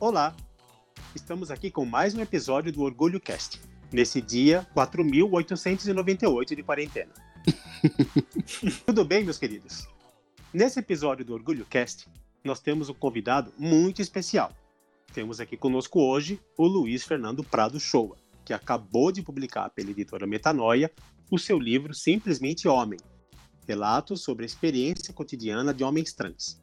Olá! Estamos aqui com mais um episódio do Orgulho Cast, nesse dia 4.898 de quarentena. Tudo bem, meus queridos? Nesse episódio do Orgulho Cast, nós temos um convidado muito especial. Temos aqui conosco hoje o Luiz Fernando Prado Shoa, que acabou de publicar pela editora Metanoia o seu livro Simplesmente Homem, relatos sobre a experiência cotidiana de homens trans.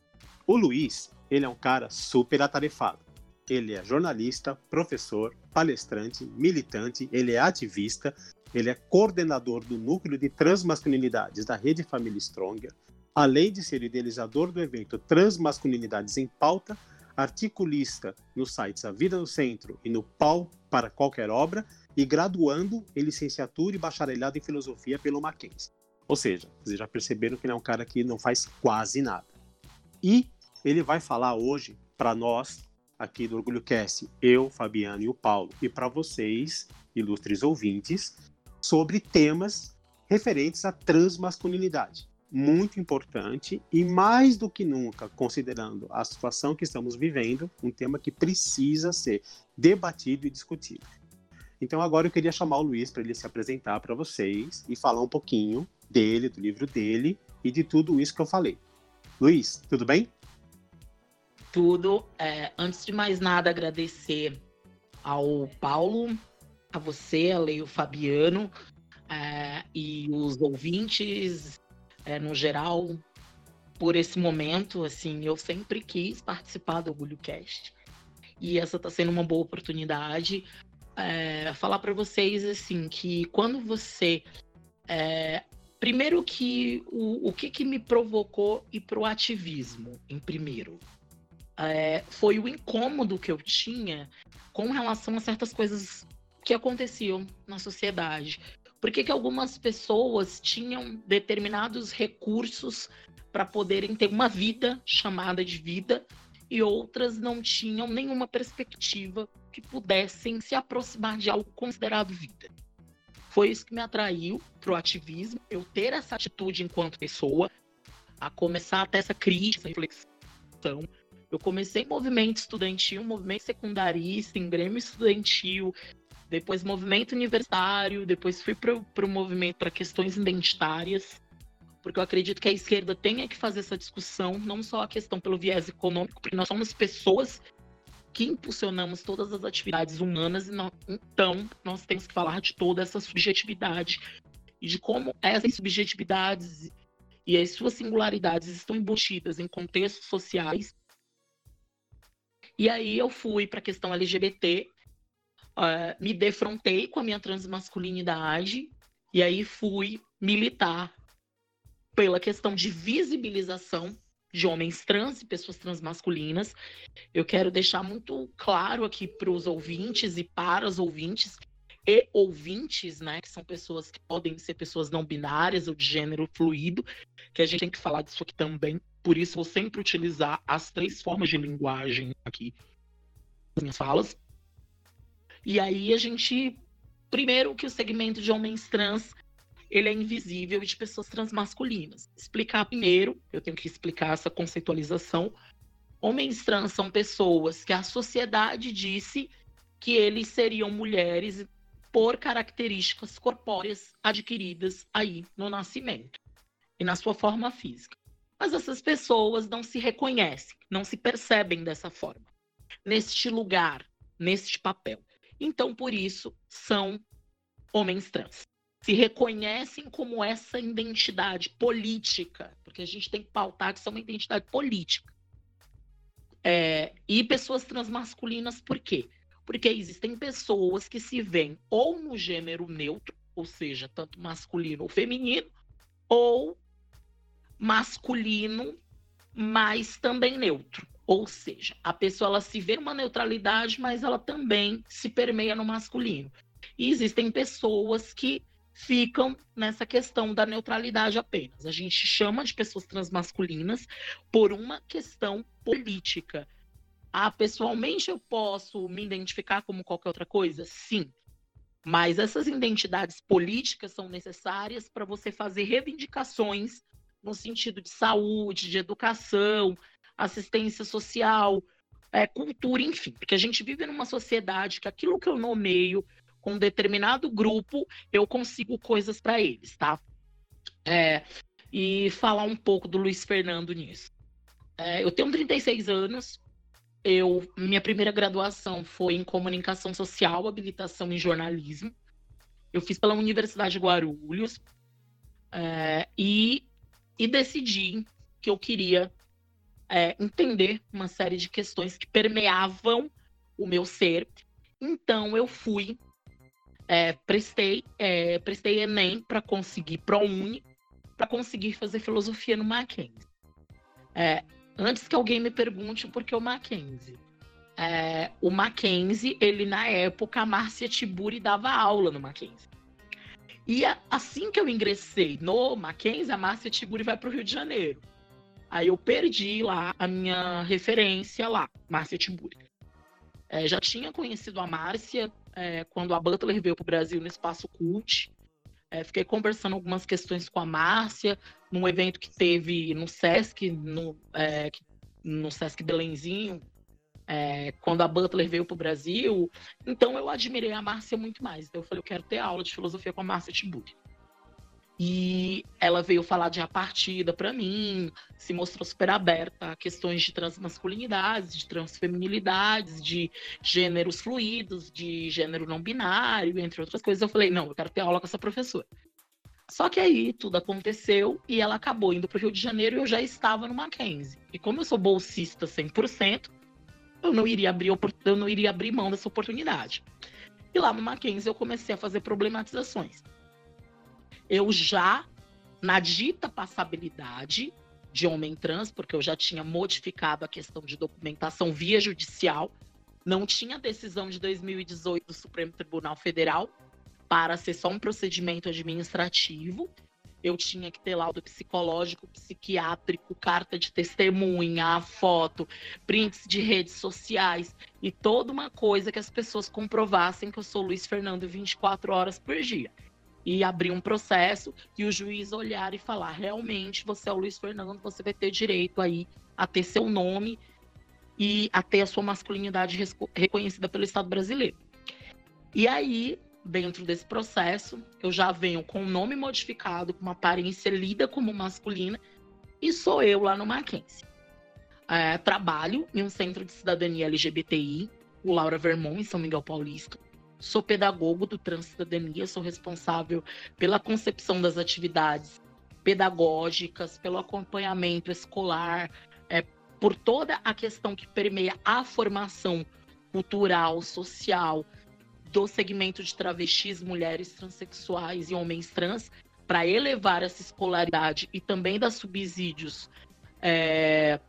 O Luiz, ele é um cara super atarefado. Ele é jornalista, professor, palestrante, militante, ele é ativista, ele é coordenador do núcleo de transmasculinidades da Rede Família Stronger, além de ser idealizador do evento Transmasculinidades em Pauta, articulista nos sites A Vida no Centro e no Pau para Qualquer Obra, e graduando em licenciatura e bacharelado em filosofia pelo Mackenzie. Ou seja, vocês já perceberam que ele é um cara que não faz quase nada. E ele vai falar hoje para nós, aqui do Orgulho Cast, eu, Fabiano e o Paulo, e para vocês, ilustres ouvintes, sobre temas referentes à transmasculinidade. Muito importante e mais do que nunca, considerando a situação que estamos vivendo, um tema que precisa ser debatido e discutido. Então agora eu queria chamar o Luiz para ele se apresentar para vocês e falar um pouquinho dele, do livro dele e de tudo isso que eu falei. Luiz, tudo bem? Tudo. É, antes de mais nada, agradecer ao Paulo, a você, a Leio Fabiano é, e os ouvintes é, no geral por esse momento. Assim, eu sempre quis participar do Orgulho Cast e essa está sendo uma boa oportunidade. É, falar para vocês assim que quando você é, primeiro que o, o que, que me provocou ir pro ativismo em primeiro é, foi o incômodo que eu tinha com relação a certas coisas que aconteciam na sociedade. Por que, que algumas pessoas tinham determinados recursos para poderem ter uma vida chamada de vida e outras não tinham nenhuma perspectiva que pudessem se aproximar de algo considerado vida. Foi isso que me atraiu para o ativismo, eu ter essa atitude enquanto pessoa, a começar até essa crítica, reflexão, eu comecei movimento estudantil, movimento secundarista, em grêmio estudantil, depois movimento universitário, depois fui para o movimento para questões identitárias, porque eu acredito que a esquerda tenha que fazer essa discussão, não só a questão pelo viés econômico, porque nós somos pessoas que impulsionamos todas as atividades humanas, então nós temos que falar de toda essa subjetividade e de como essas subjetividades e as suas singularidades estão embutidas em contextos sociais e aí eu fui para a questão LGBT, uh, eh, me defrontei com a minha transmasculinidade, e aí fui militar pela questão de visibilização de homens trans e pessoas transmasculinas. Eu quero deixar muito claro aqui para os ouvintes e para os ouvintes e ouvintes, né, que são pessoas que podem ser pessoas não binárias ou de gênero fluido, que a gente tem que falar disso aqui também. Por isso, vou sempre utilizar as três formas de linguagem aqui nas minhas falas. E aí a gente, primeiro que o segmento de homens trans ele é invisível de pessoas transmasculinas. Explicar primeiro, eu tenho que explicar essa conceitualização. Homens trans são pessoas que a sociedade disse que eles seriam mulheres por características corpóreas adquiridas aí no nascimento e na sua forma física. Mas essas pessoas não se reconhecem, não se percebem dessa forma, neste lugar, neste papel. Então, por isso, são homens trans. Se reconhecem como essa identidade política, porque a gente tem que pautar que isso é uma identidade política. É, e pessoas transmasculinas, por quê? Porque existem pessoas que se veem ou no gênero neutro, ou seja, tanto masculino ou feminino, ou masculino, mas também neutro. Ou seja, a pessoa ela se vê numa neutralidade, mas ela também se permeia no masculino. E existem pessoas que ficam nessa questão da neutralidade apenas. A gente chama de pessoas transmasculinas por uma questão política. Ah, pessoalmente eu posso me identificar como qualquer outra coisa? Sim. Mas essas identidades políticas são necessárias para você fazer reivindicações no sentido de saúde, de educação, assistência social, é, cultura, enfim, porque a gente vive numa sociedade que aquilo que eu nomeio com um determinado grupo, eu consigo coisas para eles, tá? É, e falar um pouco do Luiz Fernando nisso. É, eu tenho 36 anos, eu, minha primeira graduação foi em comunicação social, habilitação em jornalismo. Eu fiz pela Universidade de Guarulhos é, e, e decidi que eu queria é, entender uma série de questões que permeavam o meu ser. Então eu fui, é, prestei, é, prestei Enem para conseguir ProUni, para conseguir fazer filosofia no Mackenzie. É, antes que alguém me pergunte por que o Mackenzie. É, o Mackenzie, ele na época, a Márcia Tiburi dava aula no Mackenzie. E a, assim que eu ingressei no Mackenzie, a Márcia Tiburi vai para o Rio de Janeiro. Aí eu perdi lá a minha referência lá, Márcia Tiburi. É, já tinha conhecido a Márcia é, quando a Butler veio para o Brasil no Espaço Cult. É, fiquei conversando algumas questões com a Márcia, num evento que teve no Sesc, no, é, no Sesc Belenzinho, é, quando a Butler veio para o Brasil. Então eu admirei a Márcia muito mais. Então eu falei, eu quero ter aula de filosofia com a Márcia Tiburi. E ela veio falar de a partida para mim, se mostrou super aberta a questões de transmasculinidades, de transfeminilidades, de gêneros fluidos, de gênero não binário, entre outras coisas. Eu falei, não, eu quero ter aula com essa professora. Só que aí tudo aconteceu e ela acabou indo para o Rio de Janeiro e eu já estava no Mackenzie. E como eu sou bolsista 100%, eu não iria abrir, eu não iria abrir mão dessa oportunidade. E lá no Mackenzie eu comecei a fazer problematizações eu já, na dita passabilidade de homem trans, porque eu já tinha modificado a questão de documentação via judicial, não tinha decisão de 2018 do Supremo Tribunal Federal para ser só um procedimento administrativo. Eu tinha que ter laudo psicológico, psiquiátrico, carta de testemunha, foto, prints de redes sociais e toda uma coisa que as pessoas comprovassem que eu sou Luiz Fernando 24 horas por dia e abrir um processo e o juiz olhar e falar: realmente você é o Luiz Fernando, você vai ter direito aí a ter seu nome e a ter a sua masculinidade reconhecida pelo Estado brasileiro. E aí, dentro desse processo, eu já venho com o nome modificado, com uma aparência lida como masculina, e sou eu lá no Mackenzie. É, trabalho em um centro de cidadania LGBTI, o Laura Vermont, em São Miguel Paulista. Sou pedagogo do Transcidadania, sou responsável pela concepção das atividades pedagógicas, pelo acompanhamento escolar, é, por toda a questão que permeia a formação cultural, social do segmento de travestis, mulheres transexuais e homens trans, para elevar essa escolaridade e também dar subsídios é,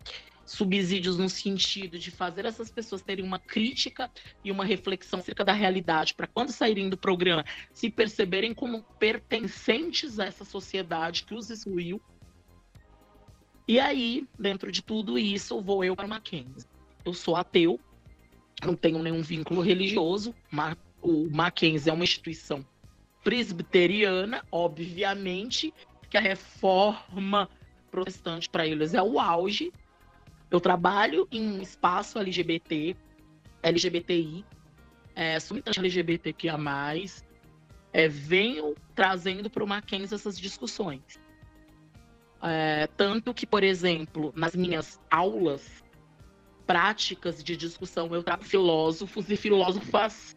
subsídios no sentido de fazer essas pessoas terem uma crítica e uma reflexão acerca da realidade, para quando saírem do programa se perceberem como pertencentes a essa sociedade que os excluiu. E aí, dentro de tudo isso, vou eu para Mackenzie. Eu sou ateu, não tenho nenhum vínculo religioso. O Mackenzie é uma instituição presbiteriana, obviamente, que a reforma protestante para eles é o auge, eu trabalho em um espaço LGBT, LGBTI, é, sou LGBTQIA+, é, venho trazendo para o Mackenzie essas discussões. É, tanto que, por exemplo, nas minhas aulas práticas de discussão, eu trago filósofos e filósofas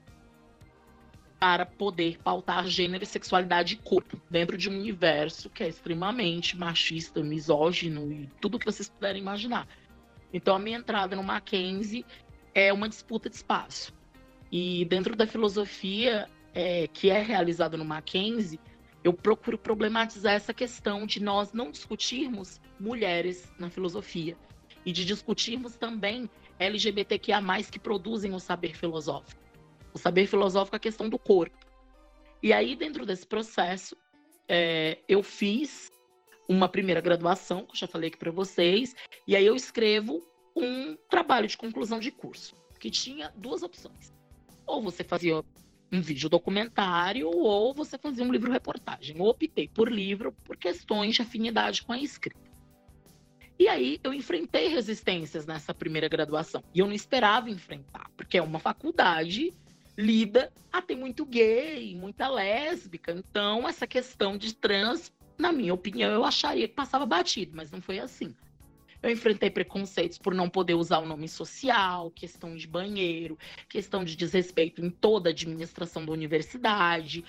para poder pautar gênero, sexualidade e corpo dentro de um universo que é extremamente machista, misógino e tudo que vocês puderem imaginar. Então, a minha entrada no Mackenzie é uma disputa de espaço. E dentro da filosofia é, que é realizada no Mackenzie, eu procuro problematizar essa questão de nós não discutirmos mulheres na filosofia e de discutirmos também LGBTQIA+, que produzem o saber filosófico. O saber filosófico é a questão do corpo. E aí, dentro desse processo, é, eu fiz uma primeira graduação, que eu já falei aqui para vocês, e aí eu escrevo um trabalho de conclusão de curso, que tinha duas opções. Ou você fazia um vídeo documentário, ou você fazia um livro reportagem. Eu optei por livro por questões de afinidade com a escrita. E aí eu enfrentei resistências nessa primeira graduação. E eu não esperava enfrentar, porque é uma faculdade lida a ter muito gay, muita lésbica. Então, essa questão de trans, na minha opinião, eu acharia que passava batido, mas não foi assim. Eu enfrentei preconceitos por não poder usar o nome social, questão de banheiro, questão de desrespeito em toda a administração da universidade.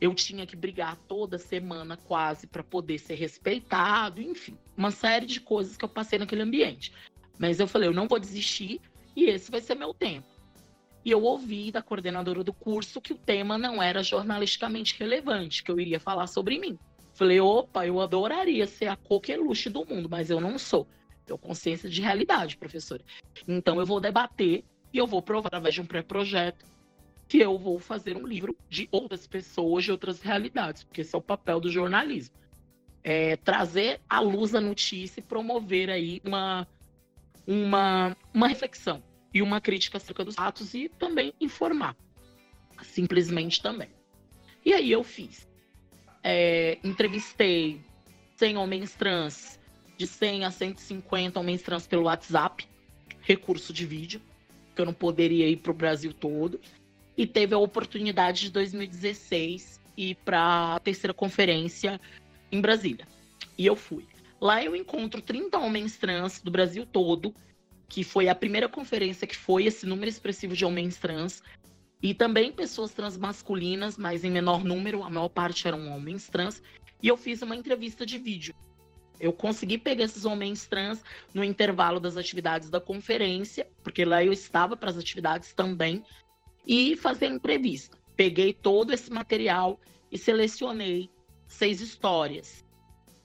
Eu tinha que brigar toda semana quase para poder ser respeitado, enfim, uma série de coisas que eu passei naquele ambiente. Mas eu falei, eu não vou desistir e esse vai ser meu tempo. E eu ouvi da coordenadora do curso que o tema não era jornalisticamente relevante, que eu iria falar sobre mim. Falei, opa, eu adoraria ser a coqueluche do mundo, mas eu não sou. Tenho consciência de realidade, professora. Então eu vou debater e eu vou provar através de um pré-projeto que eu vou fazer um livro de outras pessoas, de outras realidades, porque esse é o papel do jornalismo. É trazer à luz a notícia e promover aí uma, uma, uma reflexão e uma crítica acerca dos fatos e também informar. Simplesmente também. E aí eu fiz. É, entrevistei 100 homens trans, de 100 a 150 homens trans pelo WhatsApp, recurso de vídeo, que eu não poderia ir para o Brasil todo. E teve a oportunidade de 2016 ir para a terceira conferência em Brasília. E eu fui. Lá eu encontro 30 homens trans do Brasil todo, que foi a primeira conferência que foi esse número expressivo de homens trans. E também pessoas trans masculinas, mas em menor número, a maior parte eram homens trans. E eu fiz uma entrevista de vídeo eu consegui pegar esses homens trans no intervalo das atividades da conferência, porque lá eu estava para as atividades também, e fazer entrevista. Peguei todo esse material e selecionei seis histórias.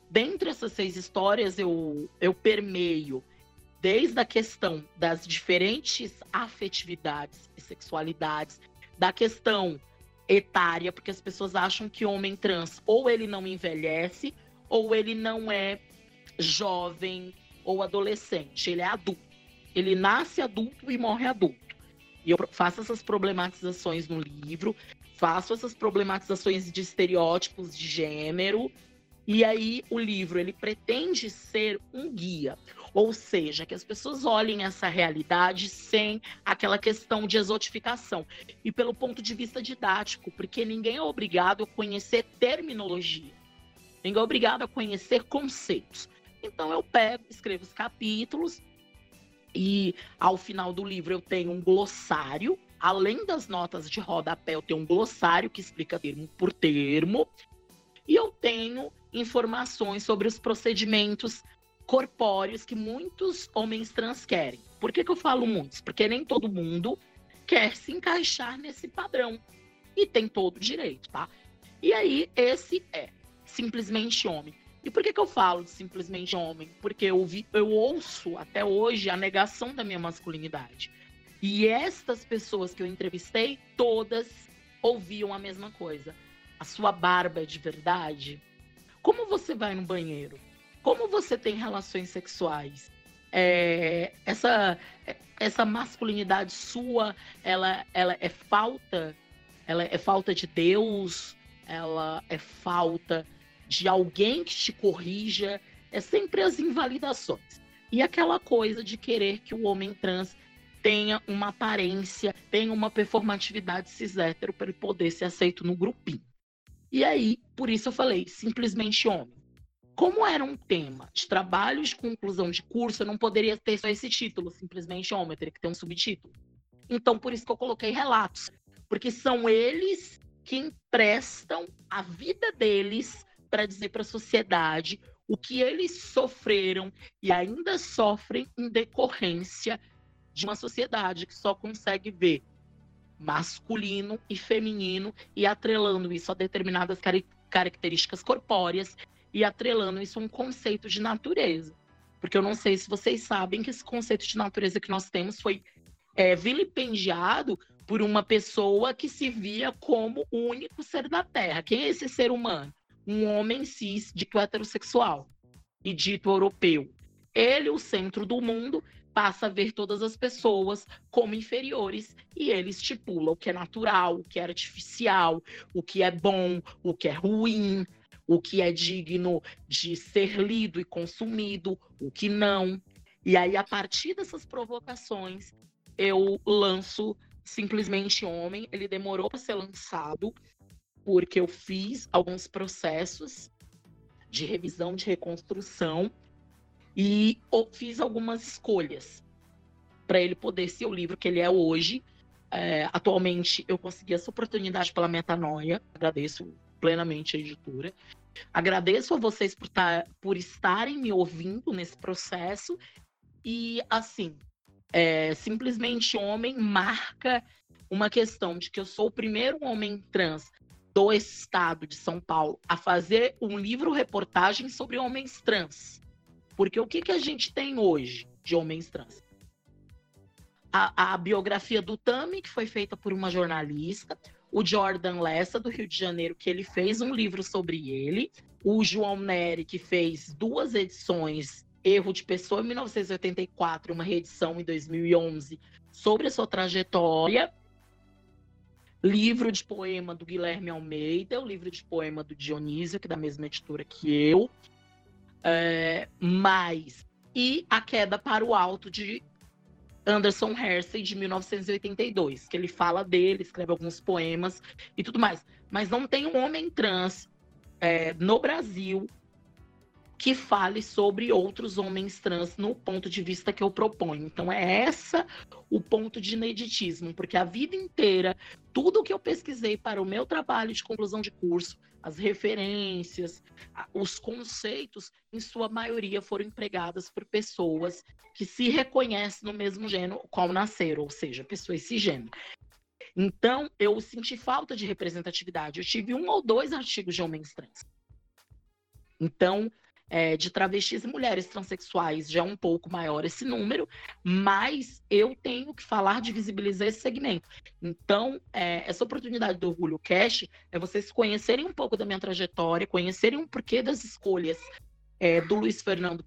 Dentre essas seis histórias, eu, eu permeio desde a questão das diferentes afetividades e sexualidades, da questão etária, porque as pessoas acham que homem trans ou ele não envelhece ou ele não é jovem ou adolescente, ele é adulto. Ele nasce adulto e morre adulto. E eu faço essas problematizações no livro, faço essas problematizações de estereótipos de gênero, e aí o livro ele pretende ser um guia, ou seja, que as pessoas olhem essa realidade sem aquela questão de exotificação e pelo ponto de vista didático, porque ninguém é obrigado a conhecer terminologia. Ninguém é obrigado a conhecer conceitos. Então eu pego, escrevo os capítulos e ao final do livro eu tenho um glossário. Além das notas de rodapé, eu tenho um glossário que explica termo por termo. E eu tenho informações sobre os procedimentos corpóreos que muitos homens trans querem. Por que, que eu falo muitos? Porque nem todo mundo quer se encaixar nesse padrão. E tem todo o direito, tá? E aí, esse é simplesmente homem. E por que, que eu falo de simplesmente homem? Porque eu, vi, eu ouço até hoje a negação da minha masculinidade. E estas pessoas que eu entrevistei, todas ouviam a mesma coisa. A sua barba é de verdade? Como você vai no banheiro? Como você tem relações sexuais? É, essa, essa masculinidade sua, ela, ela é falta? Ela é falta de Deus? Ela é falta de alguém que te corrija, é sempre as invalidações. E aquela coisa de querer que o homem trans tenha uma aparência, tenha uma performatividade cis hétero para ele poder ser aceito no grupinho. E aí, por isso eu falei, simplesmente homem. Como era um tema de trabalho de conclusão de curso, eu não poderia ter só esse título, simplesmente homem, eu teria que ter um subtítulo. Então, por isso que eu coloquei relatos, porque são eles que emprestam a vida deles para dizer para a sociedade o que eles sofreram e ainda sofrem em decorrência de uma sociedade que só consegue ver masculino e feminino e atrelando isso a determinadas car características corpóreas e atrelando isso a um conceito de natureza. Porque eu não sei se vocês sabem que esse conceito de natureza que nós temos foi é, vilipendiado por uma pessoa que se via como o único ser da Terra. Quem é esse ser humano? um homem cis dito heterossexual e dito europeu. Ele, o centro do mundo, passa a ver todas as pessoas como inferiores e ele estipula o que é natural, o que é artificial, o que é bom, o que é ruim, o que é digno de ser lido e consumido, o que não. E aí, a partir dessas provocações, eu lanço simplesmente Homem. Ele demorou para ser lançado, porque eu fiz alguns processos de revisão, de reconstrução, e fiz algumas escolhas para ele poder ser o livro que ele é hoje. É, atualmente, eu consegui essa oportunidade pela Metanoia, agradeço plenamente a editora. Agradeço a vocês por, tar, tá, por estarem me ouvindo nesse processo. E, assim, é, simplesmente homem marca uma questão de que eu sou o primeiro homem trans do estado de São Paulo a fazer um livro-reportagem sobre homens trans. Porque o que, que a gente tem hoje de homens trans? A, a biografia do Tami, que foi feita por uma jornalista, o Jordan Lessa, do Rio de Janeiro, que ele fez um livro sobre ele, o João Neri, que fez duas edições, Erro de Pessoa, em 1984, uma reedição em 2011, sobre a sua trajetória, livro de poema do Guilherme Almeida, o livro de poema do Dionísio, que é da mesma editora que eu, é, mais e A Queda para o Alto de Anderson Hersey, de 1982, que ele fala dele, escreve alguns poemas e tudo mais. Mas não tem um homem trans é, no Brasil que fale sobre outros homens trans no ponto de vista que eu proponho. Então é essa o ponto de ineditismo, porque a vida inteira, tudo que eu pesquisei para o meu trabalho de conclusão de curso, as referências, os conceitos, em sua maioria foram empregadas por pessoas que se reconhecem no mesmo gênero qual nasceram, ou seja, pessoas cisgênero. Então, eu senti falta de representatividade. Eu tive um ou dois artigos de homens trans. Então, é, de travestis e mulheres transexuais já é um pouco maior esse número, mas eu tenho que falar de visibilizar esse segmento. Então, é, essa oportunidade do Orgulho Cash é vocês conhecerem um pouco da minha trajetória, conhecerem o porquê das escolhas é, do Luiz Fernando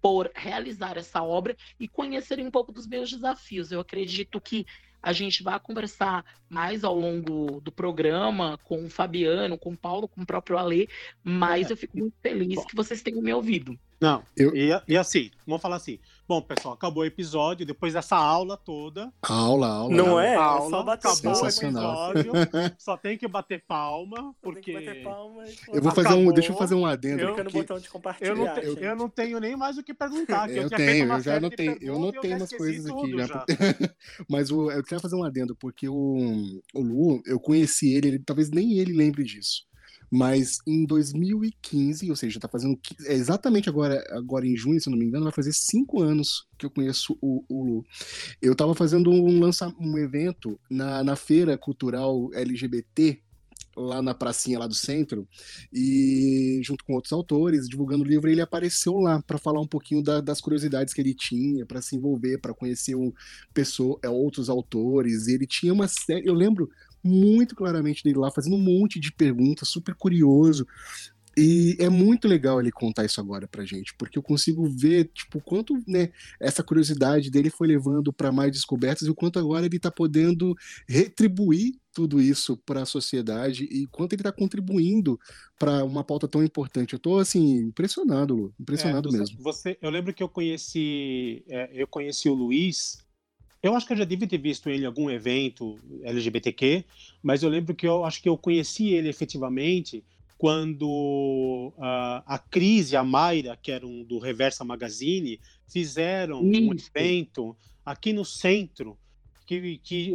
por realizar essa obra e conhecerem um pouco dos meus desafios. Eu acredito que a gente vai conversar mais ao longo do programa com o Fabiano, com o Paulo, com o próprio Alê, mas é. eu fico muito feliz Bom. que vocês tenham me ouvido. Não, eu... e, e assim, vamos falar assim. Bom, pessoal, acabou o episódio. Depois dessa aula toda. Aula, aula. Não é? Aula, só bater acabou o episódio. só tem que bater palma, porque. Bater palma e... Eu vou fazer acabou. um. Deixa eu fazer um adendo. Eu, no botão de compartilhar. Eu não, te, eu não, tenho nem mais o que perguntar. eu, eu tenho, eu já anotei. Eu notei umas coisas aqui. Já. Mas o, eu queria fazer um adendo, porque o, o Lu, eu conheci ele, ele, talvez nem ele lembre disso. Mas em 2015, ou seja, tá fazendo é exatamente agora, agora em junho, se não me engano, vai fazer cinco anos que eu conheço o, o Lu. Eu estava fazendo um, lança, um evento na, na feira cultural LGBT lá na pracinha lá do centro e junto com outros autores divulgando o livro ele apareceu lá para falar um pouquinho da, das curiosidades que ele tinha para se envolver para conhecer um, pessoa, é, outros autores ele tinha uma série eu lembro muito claramente dele lá, fazendo um monte de perguntas, super curioso. E é muito legal ele contar isso agora pra gente, porque eu consigo ver, tipo, o quanto, né, essa curiosidade dele foi levando para mais descobertas e o quanto agora ele tá podendo retribuir tudo isso para a sociedade e quanto ele está contribuindo para uma pauta tão importante. Eu estou assim impressionado, Lu, impressionado é, você, mesmo. Você, eu lembro que eu conheci, é, eu conheci o Luiz eu acho que eu já devia ter visto ele em algum evento LGBTQ, mas eu lembro que eu acho que eu conheci ele efetivamente quando uh, a Cris e a Mayra, que eram do Reversa Magazine, fizeram um evento aqui no centro que, que,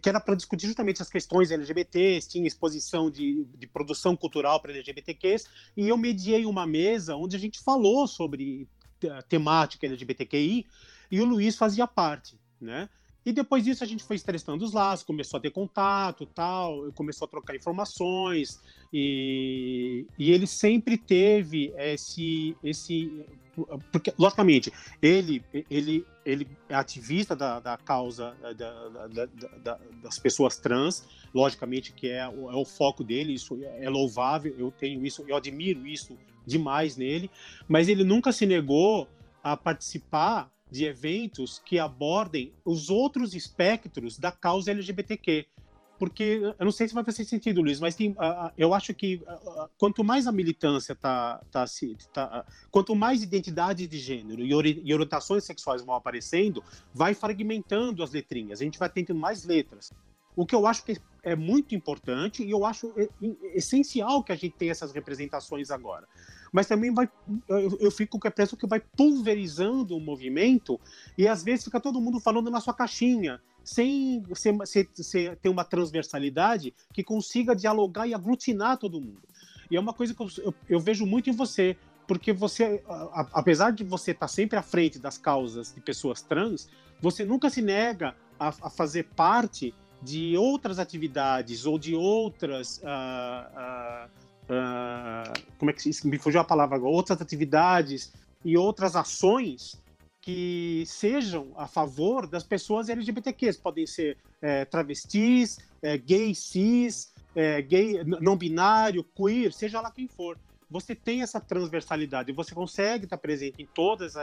que era para discutir justamente as questões LGBTs, tinha exposição de, de produção cultural para LGBTQs, e eu mediei uma mesa onde a gente falou sobre temática LGBTQI, e o Luiz fazia parte né? E depois disso a gente foi estressando os laços, começou a ter contato, tal, começou a trocar informações e, e ele sempre teve esse esse porque logicamente ele ele ele é ativista da, da causa da, da, da, das pessoas trans, logicamente que é, é o foco dele, isso é louvável, eu tenho isso, eu admiro isso demais nele, mas ele nunca se negou a participar de eventos que abordem os outros espectros da causa LGBTQ. porque eu não sei se vai fazer sentido, Luiz, mas tem, uh, eu acho que uh, quanto mais a militância tá, tá, tá quanto mais identidade de gênero e, ori e, orientações sexuais vão aparecendo, vai fragmentando as letrinhas, a gente vai tendo mais letras. O que eu acho que é muito importante e eu acho essencial que a gente tenha essas representações agora. Mas também vai, eu, eu fico com a impressão que vai pulverizando o movimento e às vezes fica todo mundo falando na sua caixinha sem ser, ter uma transversalidade que consiga dialogar e aglutinar todo mundo. E é uma coisa que eu, eu, eu vejo muito em você, porque você, a, apesar de você estar sempre à frente das causas de pessoas trans, você nunca se nega a, a fazer parte de outras atividades ou de outras. Uh, uh, como é que me fugiu a palavra agora? Outras atividades e outras ações que sejam a favor das pessoas LGBTQs. Podem ser é, travestis, é, gay cis, é, gay não binário, queer, seja lá quem for. Você tem essa transversalidade, você consegue estar presente em todos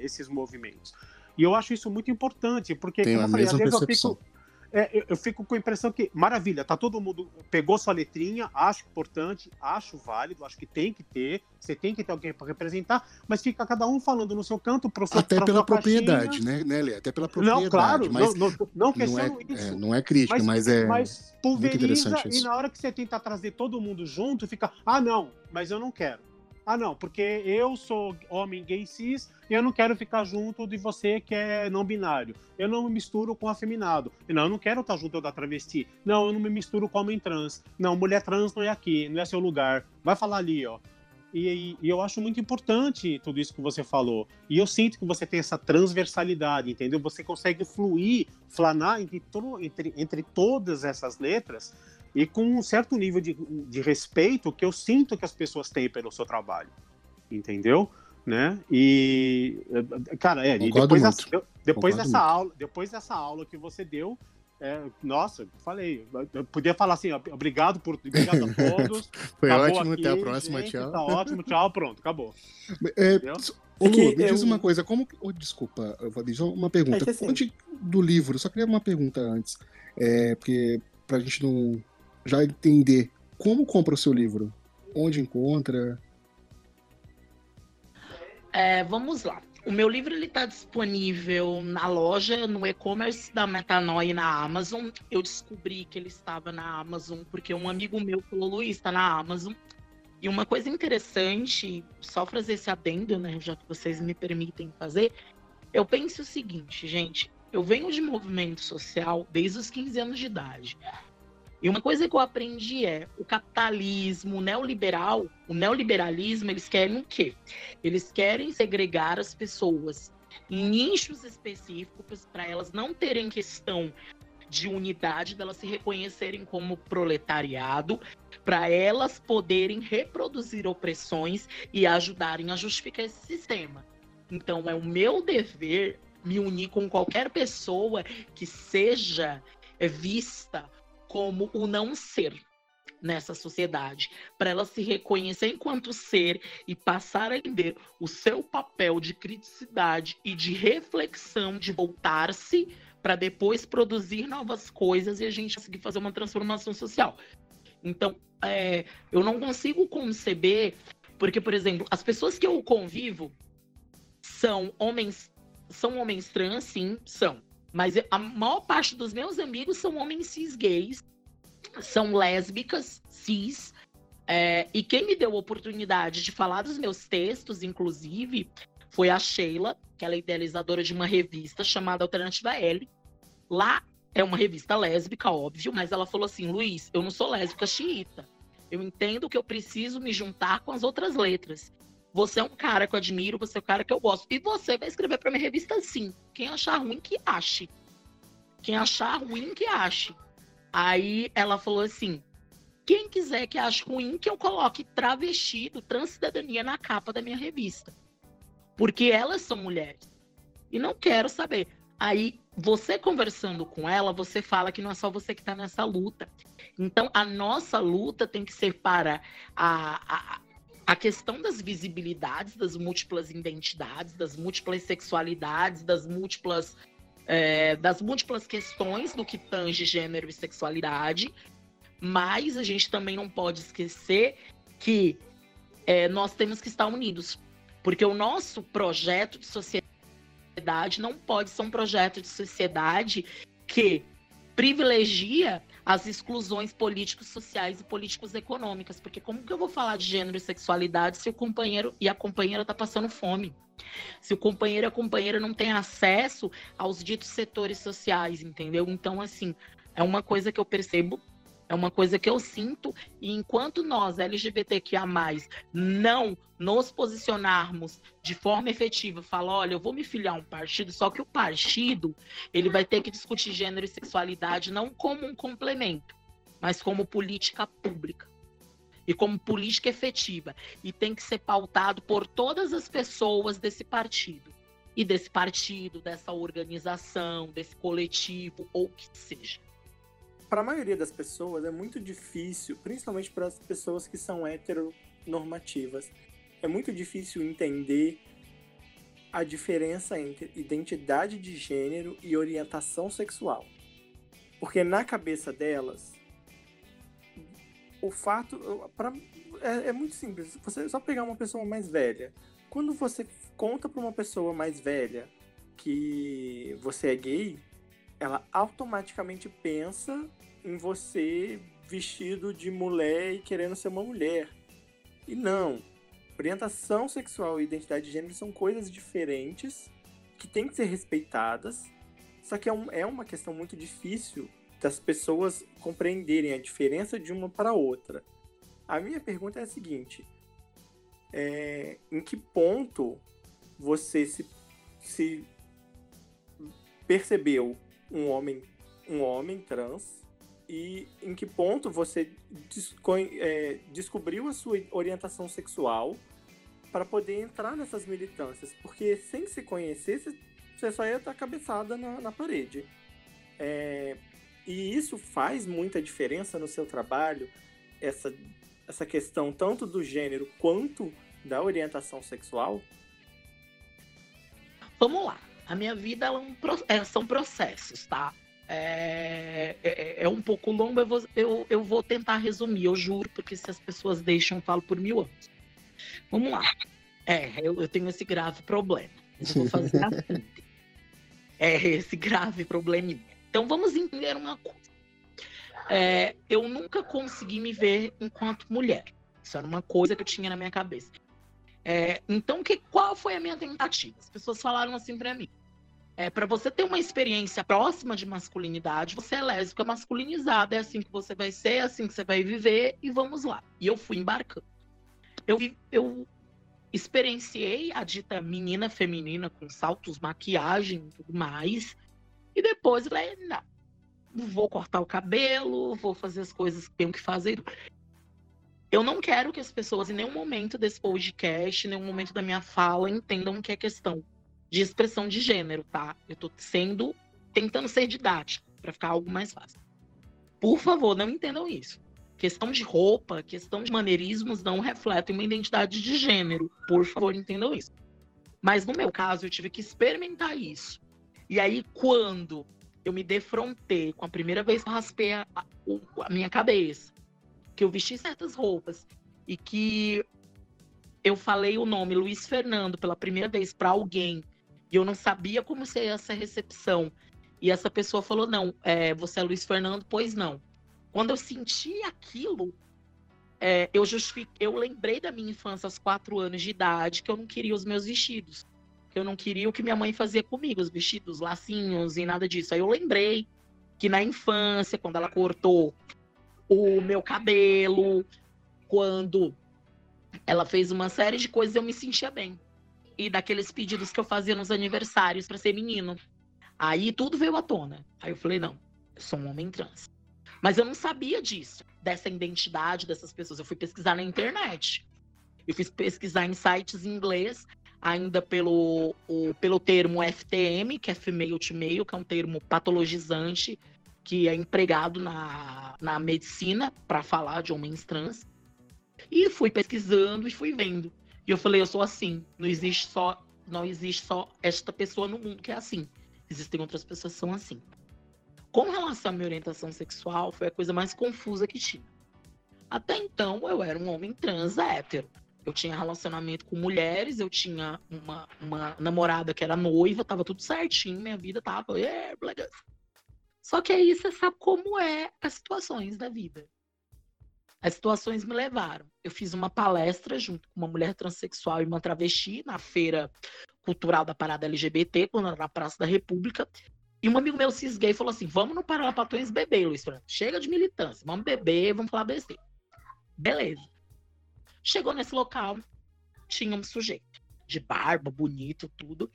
esses movimentos. E eu acho isso muito importante, porque, tem como eu falei, vezes percepção. eu fico é, eu, eu, fico com a impressão que, maravilha, tá todo mundo, pegou sua letrinha, acho importante, acho válido, acho que tem que ter, você tem que ter alguém para representar, mas fica cada um falando no seu canto pro seu Até pela propriedade, né, né, Lê? Até pela propriedade. Não, claro, mas não, não, não questiono é, isso. É, não é crítica, mas, mas é. Mas pulveriza e na hora que você tenta trazer todo mundo junto, fica, ah, não, mas eu não quero. Ah, não, porque eu sou homem gay cis e eu não quero ficar junto de você que é não binário. Eu não me misturo com afeminado. Não, eu não quero estar junto da travesti. Não, eu não me misturo com homem trans. Não, mulher trans não é aqui, não é seu lugar. Vai falar ali, ó. E, e, eu acho muito importante tudo isso que você falou. E eu sinto que você tem essa transversalidade, entendeu? Você consegue fluir, flanar entre, entre, entre todas essas letras e com um certo nível de, de respeito que eu sinto que as pessoas têm pelo seu trabalho, entendeu? Né? E cara, é, e depois, dessa, depois dessa aula, depois dessa aula que você deu, é, nossa, falei, eu podia falar assim, obrigado por obrigado a todos. Foi ótimo, aqui, até a próxima, gente, tchau. Tá ótimo, tchau, pronto, acabou. É, ô, Lu, me diz uma coisa, como oh, desculpa, Valdir, uma pergunta. É assim. Onde do livro, só queria uma pergunta antes, é, porque pra gente não já entender como compra o seu livro, onde encontra. É, vamos lá. O meu livro ele está disponível na loja, no e-commerce da Metanoia na Amazon. Eu descobri que ele estava na Amazon porque um amigo meu falou, Luiz, está na Amazon. E uma coisa interessante, só fazer esse adendo, né, já que vocês me permitem fazer, eu penso o seguinte, gente, eu venho de movimento social desde os 15 anos de idade. E uma coisa que eu aprendi é o capitalismo o neoliberal, o neoliberalismo, eles querem o quê? Eles querem segregar as pessoas em nichos específicos para elas não terem questão de unidade, delas se reconhecerem como proletariado, para elas poderem reproduzir opressões e ajudarem a justificar esse sistema. Então é o meu dever me unir com qualquer pessoa que seja vista como o não ser nessa sociedade, para ela se reconhecer enquanto ser e passar a entender o seu papel de criticidade e de reflexão, de voltar-se para depois produzir novas coisas e a gente conseguir fazer uma transformação social. Então, é, eu não consigo conceber, porque, por exemplo, as pessoas que eu convivo são homens, são homens trans, sim, são. Mas a maior parte dos meus amigos são homens cis gays, são lésbicas, cis. É, e quem me deu a oportunidade de falar dos meus textos, inclusive, foi a Sheila, que ela é idealizadora de uma revista chamada Alternativa L. Lá é uma revista lésbica, óbvio, mas ela falou assim: Luiz, eu não sou lésbica xiita. Eu entendo que eu preciso me juntar com as outras letras. Você é um cara que eu admiro, você é um cara que eu gosto. E você vai escrever para minha revista sim. Quem achar ruim, que ache. Quem achar ruim, que ache. Aí ela falou assim: quem quiser que ache ruim, que eu coloque travestido, transcidadania na capa da minha revista. Porque elas são mulheres. E não quero saber. Aí, você conversando com ela, você fala que não é só você que está nessa luta. Então, a nossa luta tem que ser para a, a a questão das visibilidades, das múltiplas identidades, das múltiplas sexualidades, das múltiplas é, das múltiplas questões do que tange gênero e sexualidade, mas a gente também não pode esquecer que é, nós temos que estar unidos, porque o nosso projeto de sociedade não pode ser um projeto de sociedade que privilegia as exclusões políticos, sociais e políticos econômicas, porque como que eu vou falar de gênero e sexualidade se o companheiro e a companheira está passando fome? Se o companheiro e a companheira não têm acesso aos ditos setores sociais, entendeu? Então, assim, é uma coisa que eu percebo é uma coisa que eu sinto, e enquanto nós, LGBTQIA, não nos posicionarmos de forma efetiva, falar, olha, eu vou me filiar a um partido, só que o partido ele vai ter que discutir gênero e sexualidade não como um complemento, mas como política pública e como política efetiva. E tem que ser pautado por todas as pessoas desse partido. E desse partido, dessa organização, desse coletivo, ou que seja para a maioria das pessoas é muito difícil, principalmente para as pessoas que são heteronormativas, é muito difícil entender a diferença entre identidade de gênero e orientação sexual. Porque na cabeça delas, o fato. Pra, é, é muito simples. Você só pegar uma pessoa mais velha. Quando você conta para uma pessoa mais velha que você é gay, ela automaticamente pensa em você vestido de mulher e querendo ser uma mulher. E não. Orientação sexual e identidade de gênero são coisas diferentes que têm que ser respeitadas. Só que é, um, é uma questão muito difícil das pessoas compreenderem a diferença de uma para outra. A minha pergunta é a seguinte: é, em que ponto você se, se percebeu um homem, um homem trans e em que ponto você é, descobriu a sua orientação sexual para poder entrar nessas militâncias. Porque sem se conhecer, você só ia estar cabeçada na, na parede. É, e isso faz muita diferença no seu trabalho, essa, essa questão tanto do gênero quanto da orientação sexual? Vamos lá. A minha vida é um, é, são processos, tá? É, é, é, um pouco longo, eu vou, eu, eu vou tentar resumir, eu juro, porque se as pessoas deixam, eu falo por mil anos. Vamos lá. É, eu, eu tenho esse grave problema. Eu vou fazer assim. É esse grave problema. Então vamos entender uma coisa. É, eu nunca consegui me ver enquanto mulher. Isso era uma coisa que eu tinha na minha cabeça. É, então, que, qual foi a minha tentativa? As pessoas falaram assim para mim: é, para você ter uma experiência próxima de masculinidade, você é lésbica masculinizada, é assim que você vai ser, é assim que você vai viver, e vamos lá. E eu fui embarcando. Eu, eu experienciei a dita menina feminina com saltos, maquiagem e tudo mais, e depois falei, não, vou cortar o cabelo, vou fazer as coisas que tenho que fazer. Eu não quero que as pessoas, em nenhum momento desse podcast, em nenhum momento da minha fala, entendam que é questão de expressão de gênero, tá? Eu tô sendo tentando ser didático para ficar algo mais fácil. Por favor, não entendam isso. Questão de roupa, questão de maneirismos não refletem uma identidade de gênero. Por favor, entendam isso. Mas no meu caso, eu tive que experimentar isso. E aí, quando eu me defrontei com a primeira vez que eu raspei a, a, a minha cabeça, que eu vesti certas roupas e que eu falei o nome Luiz Fernando pela primeira vez para alguém e eu não sabia como seria essa recepção. E essa pessoa falou: não, é, você é Luiz Fernando? Pois não. Quando eu senti aquilo, é, eu eu lembrei da minha infância aos quatro anos de idade que eu não queria os meus vestidos. Que eu não queria o que minha mãe fazia comigo, os vestidos, lacinhos e nada disso. Aí eu lembrei que na infância, quando ela cortou o meu cabelo, quando ela fez uma série de coisas, eu me sentia bem e daqueles pedidos que eu fazia nos aniversários para ser menino. Aí tudo veio à tona. Aí eu falei, não, eu sou um homem trans. Mas eu não sabia disso, dessa identidade dessas pessoas. Eu fui pesquisar na internet. Eu fiz pesquisar em sites em inglês, ainda pelo, o, pelo termo FTM, que é female to male, que é um termo patologizante que é empregado na, na medicina para falar de homens trans. E fui pesquisando e fui vendo. E eu falei, eu sou assim. Não existe só, não existe só esta pessoa no mundo que é assim. Existem outras pessoas que são assim. Com relação à minha orientação sexual, foi a coisa mais confusa que tinha. Até então, eu era um homem trans hétero. Eu tinha relacionamento com mulheres, eu tinha uma, uma namorada que era noiva, tava tudo certinho, minha vida tava. Yeah, Só que aí você sabe como é as situações da vida. As situações me levaram. Eu fiz uma palestra junto com uma mulher transexual e uma travesti na feira cultural da parada LGBT, quando era na Praça da República. E um amigo meu cis gay falou assim: vamos no Paralapatões beber, Luiz Fernando. Chega de militância, vamos beber, vamos falar besteira. Beleza. Chegou nesse local, tinha um sujeito de barba, bonito, tudo.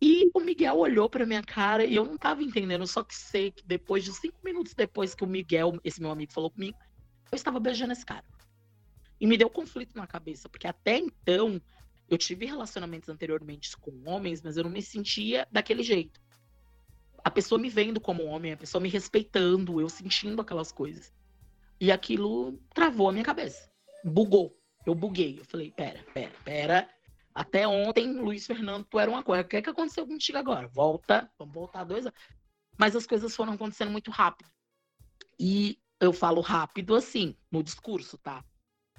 E o Miguel olhou para minha cara e eu não tava entendendo, só que sei que depois de cinco minutos depois que o Miguel, esse meu amigo, falou comigo, eu estava beijando esse cara. E me deu conflito na cabeça, porque até então eu tive relacionamentos anteriormente com homens, mas eu não me sentia daquele jeito. A pessoa me vendo como homem, a pessoa me respeitando, eu sentindo aquelas coisas. E aquilo travou a minha cabeça. Bugou. Eu buguei. Eu falei, pera, pera, pera. Até ontem, Luiz Fernando, tu era uma coisa. O que, é que aconteceu contigo agora? Volta, vamos voltar dois anos. Mas as coisas foram acontecendo muito rápido. E eu falo rápido assim, no discurso, tá?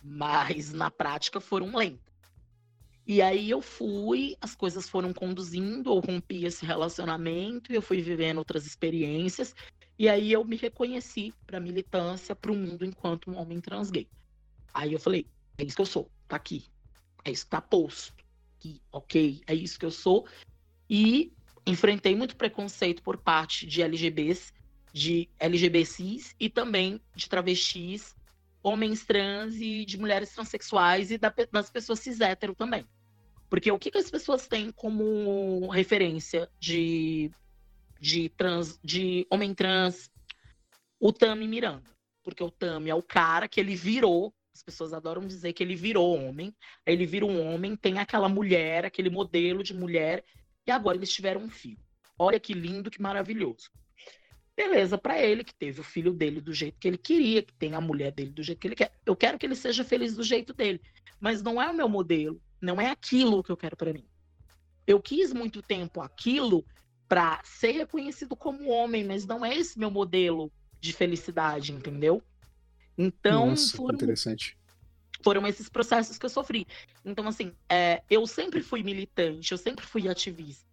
Mas na prática foram lentas. E aí eu fui, as coisas foram conduzindo, eu rompi esse relacionamento, eu fui vivendo outras experiências, e aí eu me reconheci para militância, para o mundo enquanto um homem trans gay. Aí eu falei, é isso que eu sou, tá aqui. É isso que tá posto. Aqui, ok, é isso que eu sou. E enfrentei muito preconceito por parte de LGBs, de LGBTs e também de travestis, homens trans e de mulheres transexuais e das pessoas cis hétero também. Porque o que, que as pessoas têm como referência de, de, trans, de homem trans? O Tami Miranda. Porque o Tami é o cara que ele virou as pessoas adoram dizer que ele virou homem. Ele vira um homem, tem aquela mulher, aquele modelo de mulher, e agora eles tiveram um filho. Olha que lindo, que maravilhoso. Beleza, para ele que teve o filho dele do jeito que ele queria, que tem a mulher dele do jeito que ele quer. Eu quero que ele seja feliz do jeito dele, mas não é o meu modelo, não é aquilo que eu quero para mim. Eu quis muito tempo aquilo para ser reconhecido como homem, mas não é esse meu modelo de felicidade, entendeu? Então, Nossa, foram, interessante. foram esses processos que eu sofri. Então, assim, é, eu sempre fui militante, eu sempre fui ativista.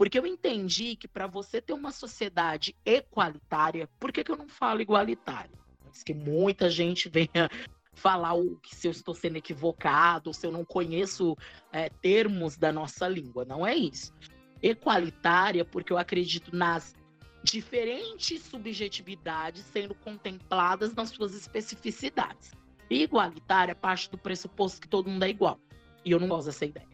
Porque eu entendi que para você ter uma sociedade equalitária, por que, que eu não falo igualitária? Antes que muita gente venha falar o que se eu estou sendo equivocado, se eu não conheço é, termos da nossa língua. Não é isso. Equalitária, porque eu acredito nas diferentes subjetividades sendo contempladas nas suas especificidades. Igualitária parte do pressuposto que todo mundo é igual. E eu não gosto dessa ideia.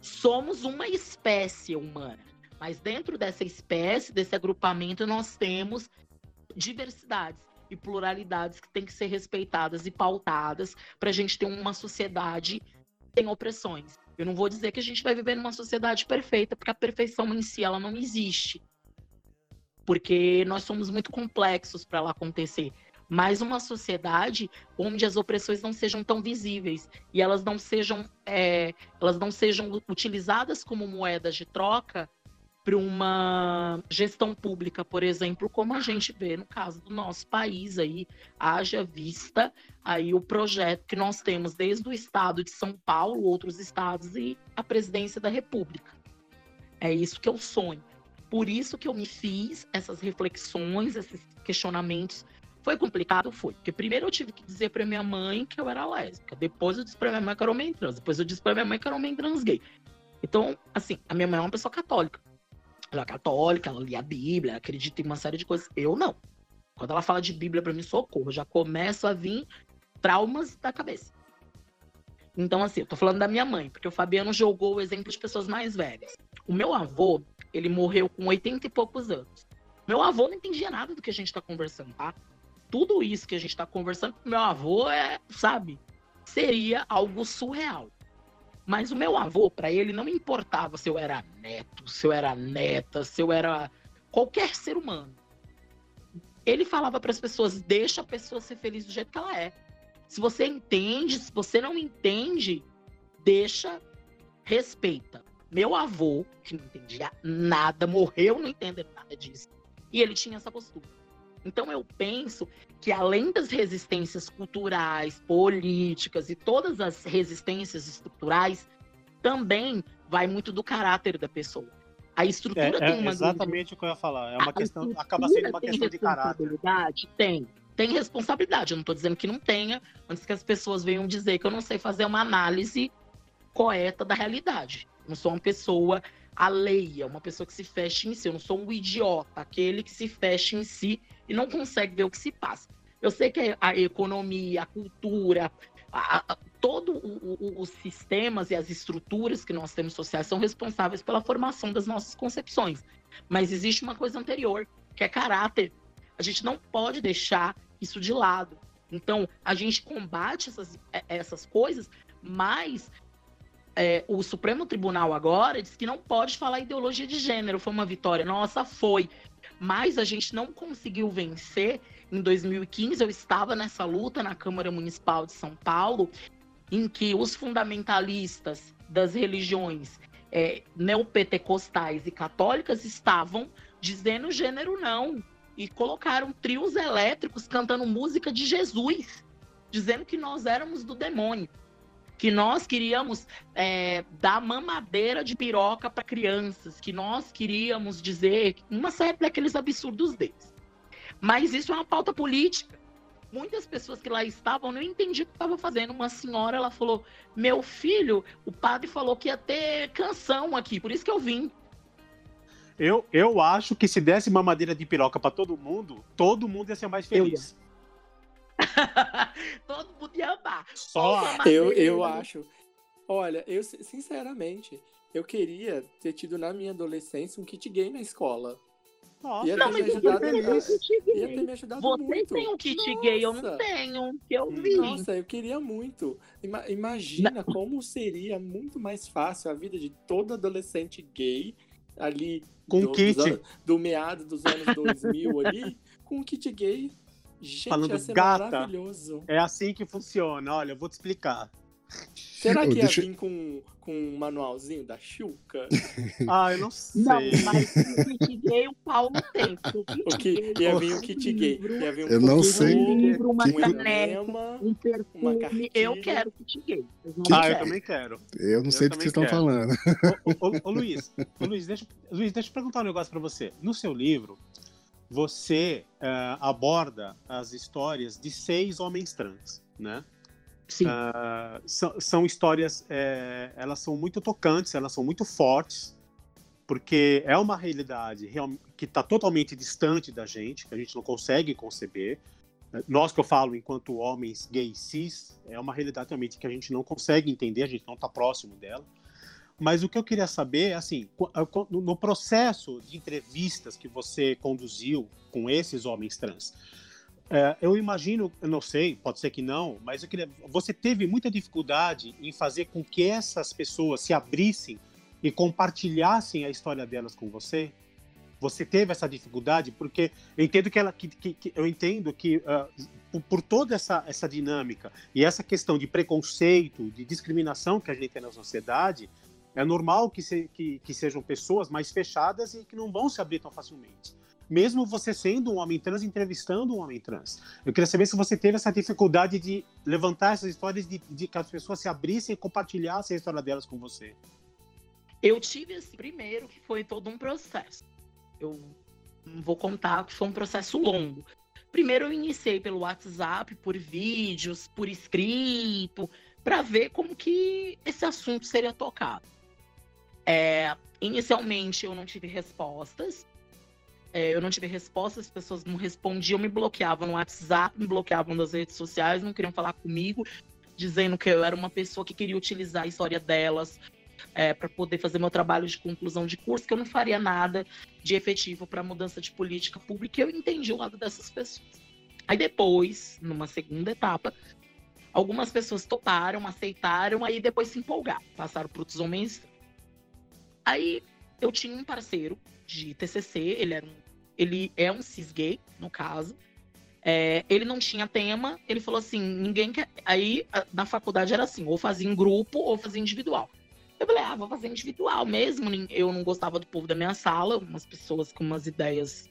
Somos uma espécie humana, mas dentro dessa espécie, desse agrupamento, nós temos diversidades e pluralidades que têm que ser respeitadas e pautadas para a gente ter uma sociedade sem opressões. Eu não vou dizer que a gente vai viver numa sociedade perfeita, porque a perfeição em si ela não existe porque nós somos muito complexos para ela acontecer. Mas uma sociedade onde as opressões não sejam tão visíveis e elas não sejam, é, elas não sejam utilizadas como moedas de troca para uma gestão pública, por exemplo, como a gente vê no caso do nosso país aí, haja vista aí o projeto que nós temos desde o estado de São Paulo, outros estados e a presidência da República. É isso que eu sonho. Por isso que eu me fiz essas reflexões, esses questionamentos. Foi complicado? Foi. Porque primeiro eu tive que dizer para minha mãe que eu era lésbica. Depois eu disse para minha mãe que eu era homem trans. Depois eu disse para minha mãe que eu era homem trans gay. Então, assim, a minha mãe é uma pessoa católica. Ela é católica, ela lia a Bíblia, acredita em uma série de coisas. Eu não. Quando ela fala de Bíblia para mim, socorro. Já começo a vir traumas da cabeça. Então, assim, eu tô falando da minha mãe, porque o Fabiano jogou o exemplo de pessoas mais velhas. O meu avô, ele morreu com 80 e poucos anos. Meu avô não entendia nada do que a gente tá conversando, tá? Tudo isso que a gente tá conversando meu avô é, sabe, seria algo surreal. Mas o meu avô, para ele, não importava se eu era neto, se eu era neta, se eu era qualquer ser humano. Ele falava para as pessoas: deixa a pessoa ser feliz do jeito que ela é. Se você entende, se você não entende, deixa, respeita. Meu avô, que não entendia nada, morreu não entendendo nada disso. E ele tinha essa postura. Então eu penso que além das resistências culturais, políticas e todas as resistências estruturais, também vai muito do caráter da pessoa. A estrutura é, tem uma. É exatamente o que eu ia falar. É uma a questão, acaba sendo uma questão de caráter. Tem. Tem responsabilidade. Eu não estou dizendo que não tenha, antes que as pessoas venham dizer que eu não sei fazer uma análise correta da realidade. Eu não sou uma pessoa alheia, uma pessoa que se fecha em si. Eu não sou um idiota, aquele que se fecha em si e não consegue ver o que se passa. Eu sei que a economia, a cultura, a, a, todos os sistemas e as estruturas que nós temos sociais são responsáveis pela formação das nossas concepções. Mas existe uma coisa anterior, que é caráter. A gente não pode deixar isso de lado. Então, a gente combate essas, é, essas coisas, mas é, o Supremo Tribunal agora diz que não pode falar ideologia de gênero. Foi uma vitória nossa, foi. Mas a gente não conseguiu vencer. Em 2015, eu estava nessa luta na Câmara Municipal de São Paulo, em que os fundamentalistas das religiões é, neopentecostais e católicas estavam dizendo gênero não e colocaram trios elétricos cantando música de Jesus, dizendo que nós éramos do demônio, que nós queríamos é, dar mamadeira de piroca para crianças, que nós queríamos dizer uma série daqueles absurdos deles. Mas isso é uma pauta política. Muitas pessoas que lá estavam não entendiam o que estava fazendo. Uma senhora, ela falou: Meu filho, o padre falou que ia ter canção aqui, por isso que eu vim. Eu, eu acho que se desse mamadeira de piroca para todo mundo, todo mundo ia ser mais feliz. ia amar. Só eu, eu acho. Olha, eu sinceramente, eu queria ter tido na minha adolescência um kit gay na escola. Nossa, ia ter, não, me ajudado, ia ter me ajudado Você muito. tem um kit Nossa. gay, eu não tenho, que eu vi. Nossa, eu queria muito. Imagina não. como seria muito mais fácil a vida de todo adolescente gay ali com do, kit. Anos, do meado dos anos 2000 ali, com o kit gay. Gente, Falando gata, é assim que funciona. Olha, eu vou te explicar. Será que ia vir com, com um manualzinho da Xuca? ah, eu não sei. Não, mas o kit gay o Paulo tem. O que, ia vir o kit gay. Ia vir um eu não sei. Um livro, uma que caneca, um perfume. Eu quero kit gay. Eu ah, quero. eu também quero. Eu não eu sei do que vocês estão falando. Ô, ô, ô, Luiz, ô, Luiz, deixa, Luiz, deixa eu perguntar um negócio pra você. No seu livro, você uh, aborda as histórias de seis homens trans, né? Sim. Uh, são, são, histórias, é, elas são muito tocantes, elas são muito fortes, porque é uma realidade real, que está totalmente distante da gente, que a gente não consegue conceber. Nós que eu falo enquanto homens gays cis, é uma realidade realmente que a gente não consegue entender, a gente não está próximo dela. Mas o que eu queria saber, assim, no processo de entrevistas que você conduziu com esses homens trans, é, eu imagino, eu não sei, pode ser que não, mas eu queria, você teve muita dificuldade em fazer com que essas pessoas se abrissem e compartilhassem a história delas com você? Você teve essa dificuldade porque eu entendo que ela, que, que, que eu entendo que uh, por, por, toda essa, essa dinâmica e essa questão de preconceito, de discriminação que a gente tem na sociedade, é normal que, se, que, que sejam pessoas mais fechadas e que não vão se abrir tão facilmente mesmo você sendo um homem trans, entrevistando um homem trans. Eu queria saber se você teve essa dificuldade de levantar essas histórias, de, de que as pessoas se abrissem e compartilhassem a história delas com você. Eu tive esse primeiro, que foi todo um processo. Eu vou contar que foi um processo longo. Primeiro eu iniciei pelo WhatsApp, por vídeos, por escrito, para ver como que esse assunto seria tocado. É, inicialmente eu não tive respostas, é, eu não tive resposta, as pessoas não respondiam, me bloqueavam no WhatsApp, me bloqueavam nas redes sociais, não queriam falar comigo, dizendo que eu era uma pessoa que queria utilizar a história delas é, para poder fazer meu trabalho de conclusão de curso, que eu não faria nada de efetivo para mudança de política pública. Eu entendi o lado dessas pessoas. Aí depois, numa segunda etapa, algumas pessoas toparam, aceitaram, aí depois se empolgaram, passaram para outros homens. Aí eu tinha um parceiro de TCC, ele era um ele é um cis gay, no caso. É, ele não tinha tema, ele falou assim, ninguém quer. Aí na faculdade era assim, ou fazia em grupo ou fazia individual. Eu falei, ah, vou fazer individual mesmo. Eu não gostava do povo da minha sala, umas pessoas com umas ideias,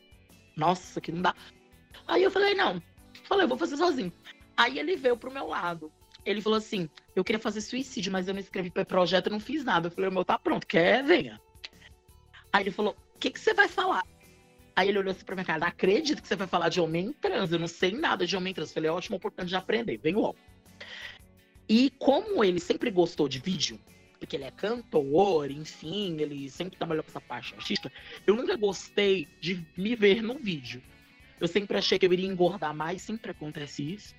nossa, que não dá. Aí eu falei, não. Falei, vou fazer sozinho. Aí ele veio pro meu lado. Ele falou assim: eu queria fazer suicídio, mas eu não escrevi para projeto, não fiz nada. Eu falei, meu tá pronto, quer? Venha. Aí ele falou: o que, que você vai falar? Aí ele olhou assim pra minha cara: acredito que você vai falar de homem trans, eu não sei nada de homem trans. Eu falei: é ótima oportunidade de aprender, vem logo. E como ele sempre gostou de vídeo, porque ele é cantor, enfim, ele sempre trabalhou com essa parte artística, eu nunca gostei de me ver no vídeo. Eu sempre achei que eu iria engordar mais, sempre acontece isso.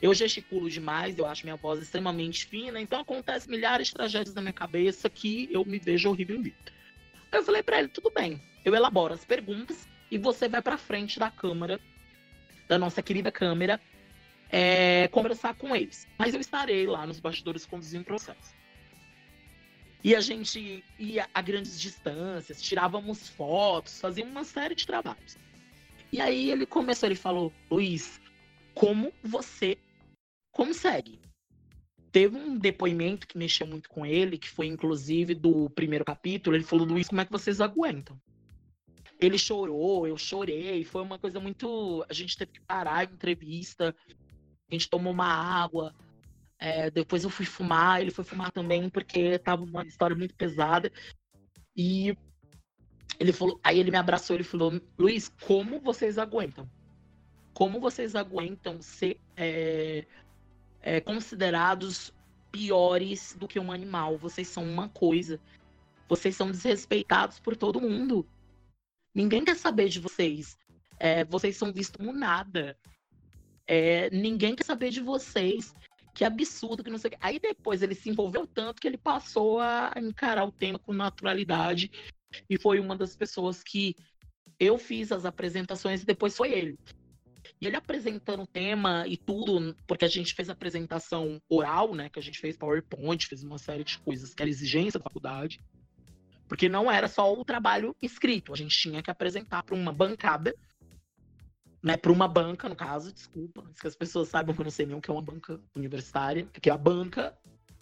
Eu gesticulo demais, eu acho minha voz extremamente fina, então acontece milhares de tragédias na minha cabeça que eu me vejo horrível. Eu falei para ele, tudo bem, eu elaboro as perguntas e você vai para frente da câmera, da nossa querida câmera, é, conversar com eles. Mas eu estarei lá nos bastidores conduzindo o processo. E a gente ia a grandes distâncias, tirávamos fotos, fazíamos uma série de trabalhos. E aí ele começou, ele falou, Luiz, como você consegue. Teve um depoimento que mexeu muito com ele, que foi inclusive do primeiro capítulo. Ele falou: Luiz, como é que vocês aguentam? Ele chorou, eu chorei. Foi uma coisa muito. A gente teve que parar a entrevista. A gente tomou uma água. É, depois eu fui fumar. Ele foi fumar também, porque tava uma história muito pesada. E ele falou. Aí ele me abraçou. Ele falou: Luiz, como vocês aguentam? Como vocês aguentam ser é, é, considerados piores do que um animal. Vocês são uma coisa. Vocês são desrespeitados por todo mundo. Ninguém quer saber de vocês. É, vocês são vistos como nada. É, ninguém quer saber de vocês. Que absurdo, que não sei o que. Aí depois ele se envolveu tanto que ele passou a encarar o tema com naturalidade. E foi uma das pessoas que eu fiz as apresentações e depois foi ele. E ele apresentando o tema e tudo, porque a gente fez apresentação oral, né? Que a gente fez PowerPoint, fez uma série de coisas que era exigência da faculdade. Porque não era só o trabalho escrito, a gente tinha que apresentar para uma bancada, né? Para uma banca, no caso, desculpa, que as pessoas saibam que eu não sei nem o que é uma banca universitária, que é a banca,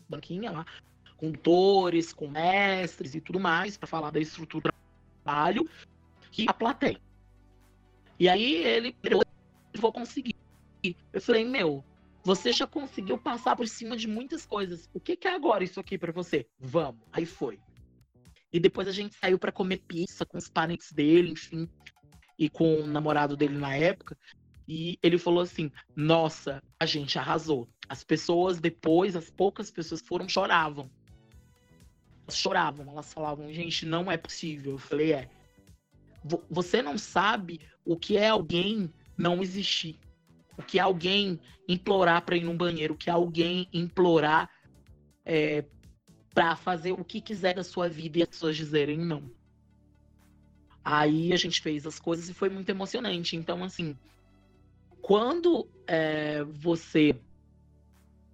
banquinha lá, com doutores, com mestres e tudo mais, para falar da estrutura do trabalho e a plateia. E aí ele vou conseguir. Eu falei, meu, você já conseguiu passar por cima de muitas coisas. O que, que é agora isso aqui para você? Vamos. Aí foi. E depois a gente saiu para comer pizza com os parentes dele, enfim, e com o namorado dele na época. E ele falou assim: Nossa, a gente arrasou. As pessoas depois, as poucas pessoas foram, choravam. Elas choravam, elas falavam: Gente, não é possível. Eu falei: É. Você não sabe o que é alguém não existir. O que alguém implorar para ir num banheiro, o que alguém implorar é, para fazer o que quiser da sua vida e as pessoas dizerem não. Aí a gente fez as coisas e foi muito emocionante. Então, assim, quando é, você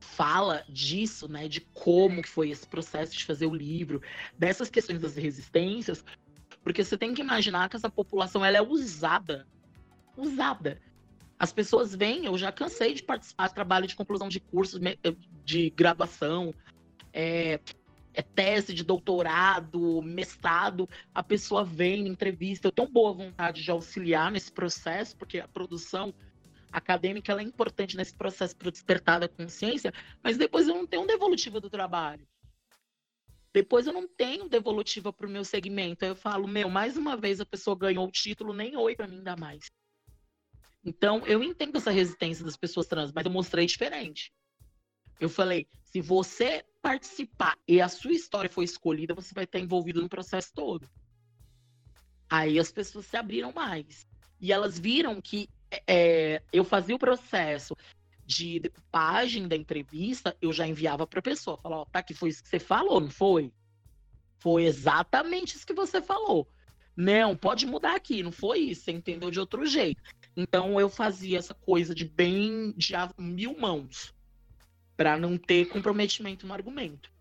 fala disso, né, de como que foi esse processo de fazer o livro, dessas questões das resistências, porque você tem que imaginar que essa população ela é usada usada. As pessoas vêm, eu já cansei de participar de trabalho de conclusão de cursos de graduação, é, é tese de doutorado, mestrado, a pessoa vem, entrevista, eu tenho boa vontade de auxiliar nesse processo, porque a produção acadêmica é importante nesse processo para despertar da consciência, mas depois eu não tenho devolutiva do trabalho. Depois eu não tenho devolutiva para o meu segmento. Aí eu falo, meu, mais uma vez a pessoa ganhou o título, nem oi para mim dá mais. Então, eu entendo essa resistência das pessoas trans, mas eu mostrei diferente. Eu falei, se você participar e a sua história foi escolhida, você vai estar envolvido no processo todo. Aí as pessoas se abriram mais. E elas viram que é, eu fazia o processo de decupagem da entrevista, eu já enviava para a pessoa. Falava, ó, tá, que foi isso que você falou, não foi? Foi exatamente isso que você falou. Não, pode mudar aqui, não foi isso, você entendeu de outro jeito. Então eu fazia essa coisa de bem de mil mãos para não ter comprometimento no argumento.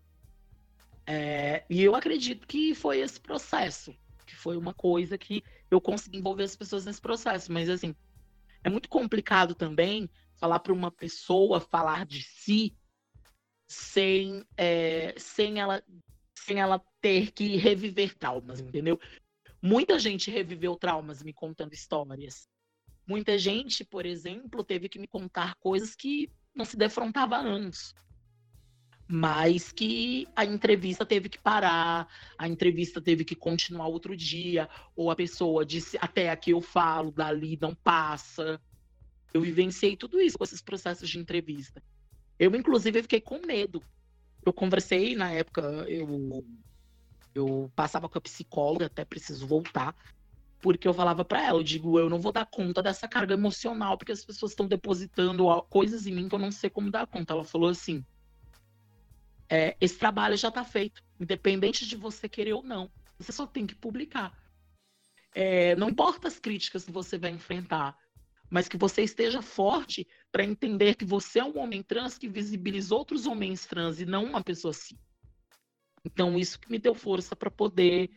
É, e eu acredito que foi esse processo, que foi uma coisa que eu consegui envolver as pessoas nesse processo. Mas assim, é muito complicado também falar para uma pessoa falar de si sem, é, sem ela sem ela ter que reviver traumas, entendeu? Muita gente reviveu traumas me contando histórias. Muita gente, por exemplo, teve que me contar coisas que não se defrontava há anos. Mas que a entrevista teve que parar, a entrevista teve que continuar outro dia, ou a pessoa disse até aqui eu falo, dali não passa. Eu vivenciei tudo isso com esses processos de entrevista. Eu, inclusive, fiquei com medo. Eu conversei na época, eu, eu passava com a psicóloga, até preciso voltar, porque eu falava para ela, eu digo, eu não vou dar conta dessa carga emocional, porque as pessoas estão depositando coisas em mim que eu não sei como dar conta. Ela falou assim: é, esse trabalho já está feito, independente de você querer ou não. Você só tem que publicar. É, não importa as críticas que você vai enfrentar, mas que você esteja forte para entender que você é um homem trans que visibiliza outros homens trans e não uma pessoa assim. Então, isso que me deu força para poder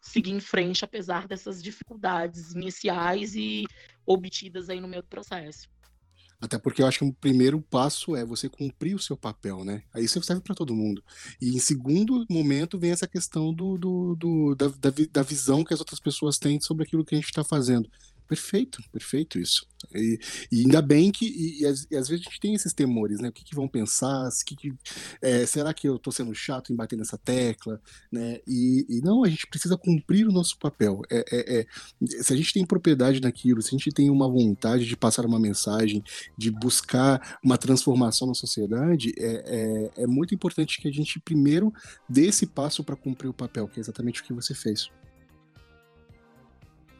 seguir em frente, apesar dessas dificuldades iniciais e obtidas aí no meu processo. Até porque eu acho que o primeiro passo é você cumprir o seu papel, né? Aí isso serve para todo mundo. E em segundo momento vem essa questão do, do, do da, da, da, visão que as outras pessoas têm sobre aquilo que a gente está fazendo. Perfeito, perfeito isso. E, e ainda bem que, e, e, às, e, às, vezes a gente tem esses temores, né? O que, que vão pensar? Que que, é, será que eu estou sendo chato em bater nessa tecla? Né? E, não, a gente precisa cumprir o nosso papel. É, é, é, se a gente tem propriedade naquilo, se a gente tem uma vontade de passar uma mensagem, de buscar uma transformação na sociedade, é, é, é muito importante que a gente primeiro dê esse passo para cumprir o papel, que é exatamente o que você fez.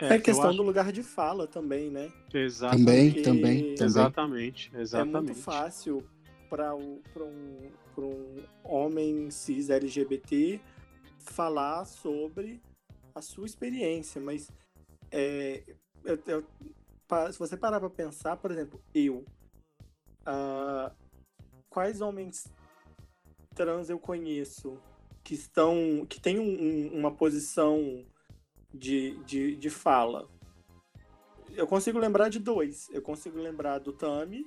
É, é questão acho... do lugar de fala também, né? Exatamente. Também, também, também. Exatamente, exatamente. É muito fácil para um, um homem cis LGBT falar sobre a sua experiência, mas é, eu, eu, se você parar para pensar, por exemplo, eu, uh, quais homens trans eu conheço que estão, que têm um, uma posição de, de, de fala. Eu consigo lembrar de dois. Eu consigo lembrar do Tami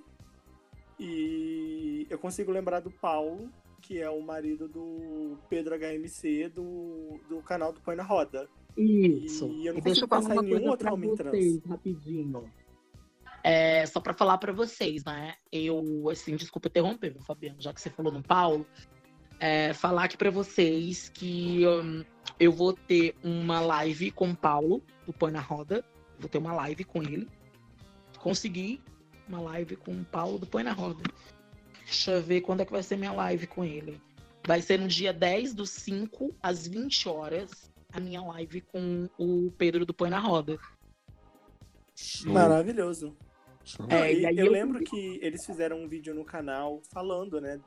e eu consigo lembrar do Paulo, que é o marido do Pedro HMC do, do canal do Põe na Roda. Isso. E eu não e consigo pensar em nenhum outro homem vocês, trans. Rapidinho. É, só para falar para vocês, né? Eu, assim, desculpa interromper, Fabiano, já que você falou no Paulo, é, falar aqui para vocês que um, eu vou ter uma live com o Paulo, do Põe na Roda. Vou ter uma live com ele. Consegui uma live com o Paulo do Põe na Roda. Deixa eu ver quando é que vai ser minha live com ele. Vai ser no dia 10 do 5 às 20 horas a minha live com o Pedro do Põe na Roda. Maravilhoso. É, eu, eu lembro que eles fizeram um vídeo no canal falando, né,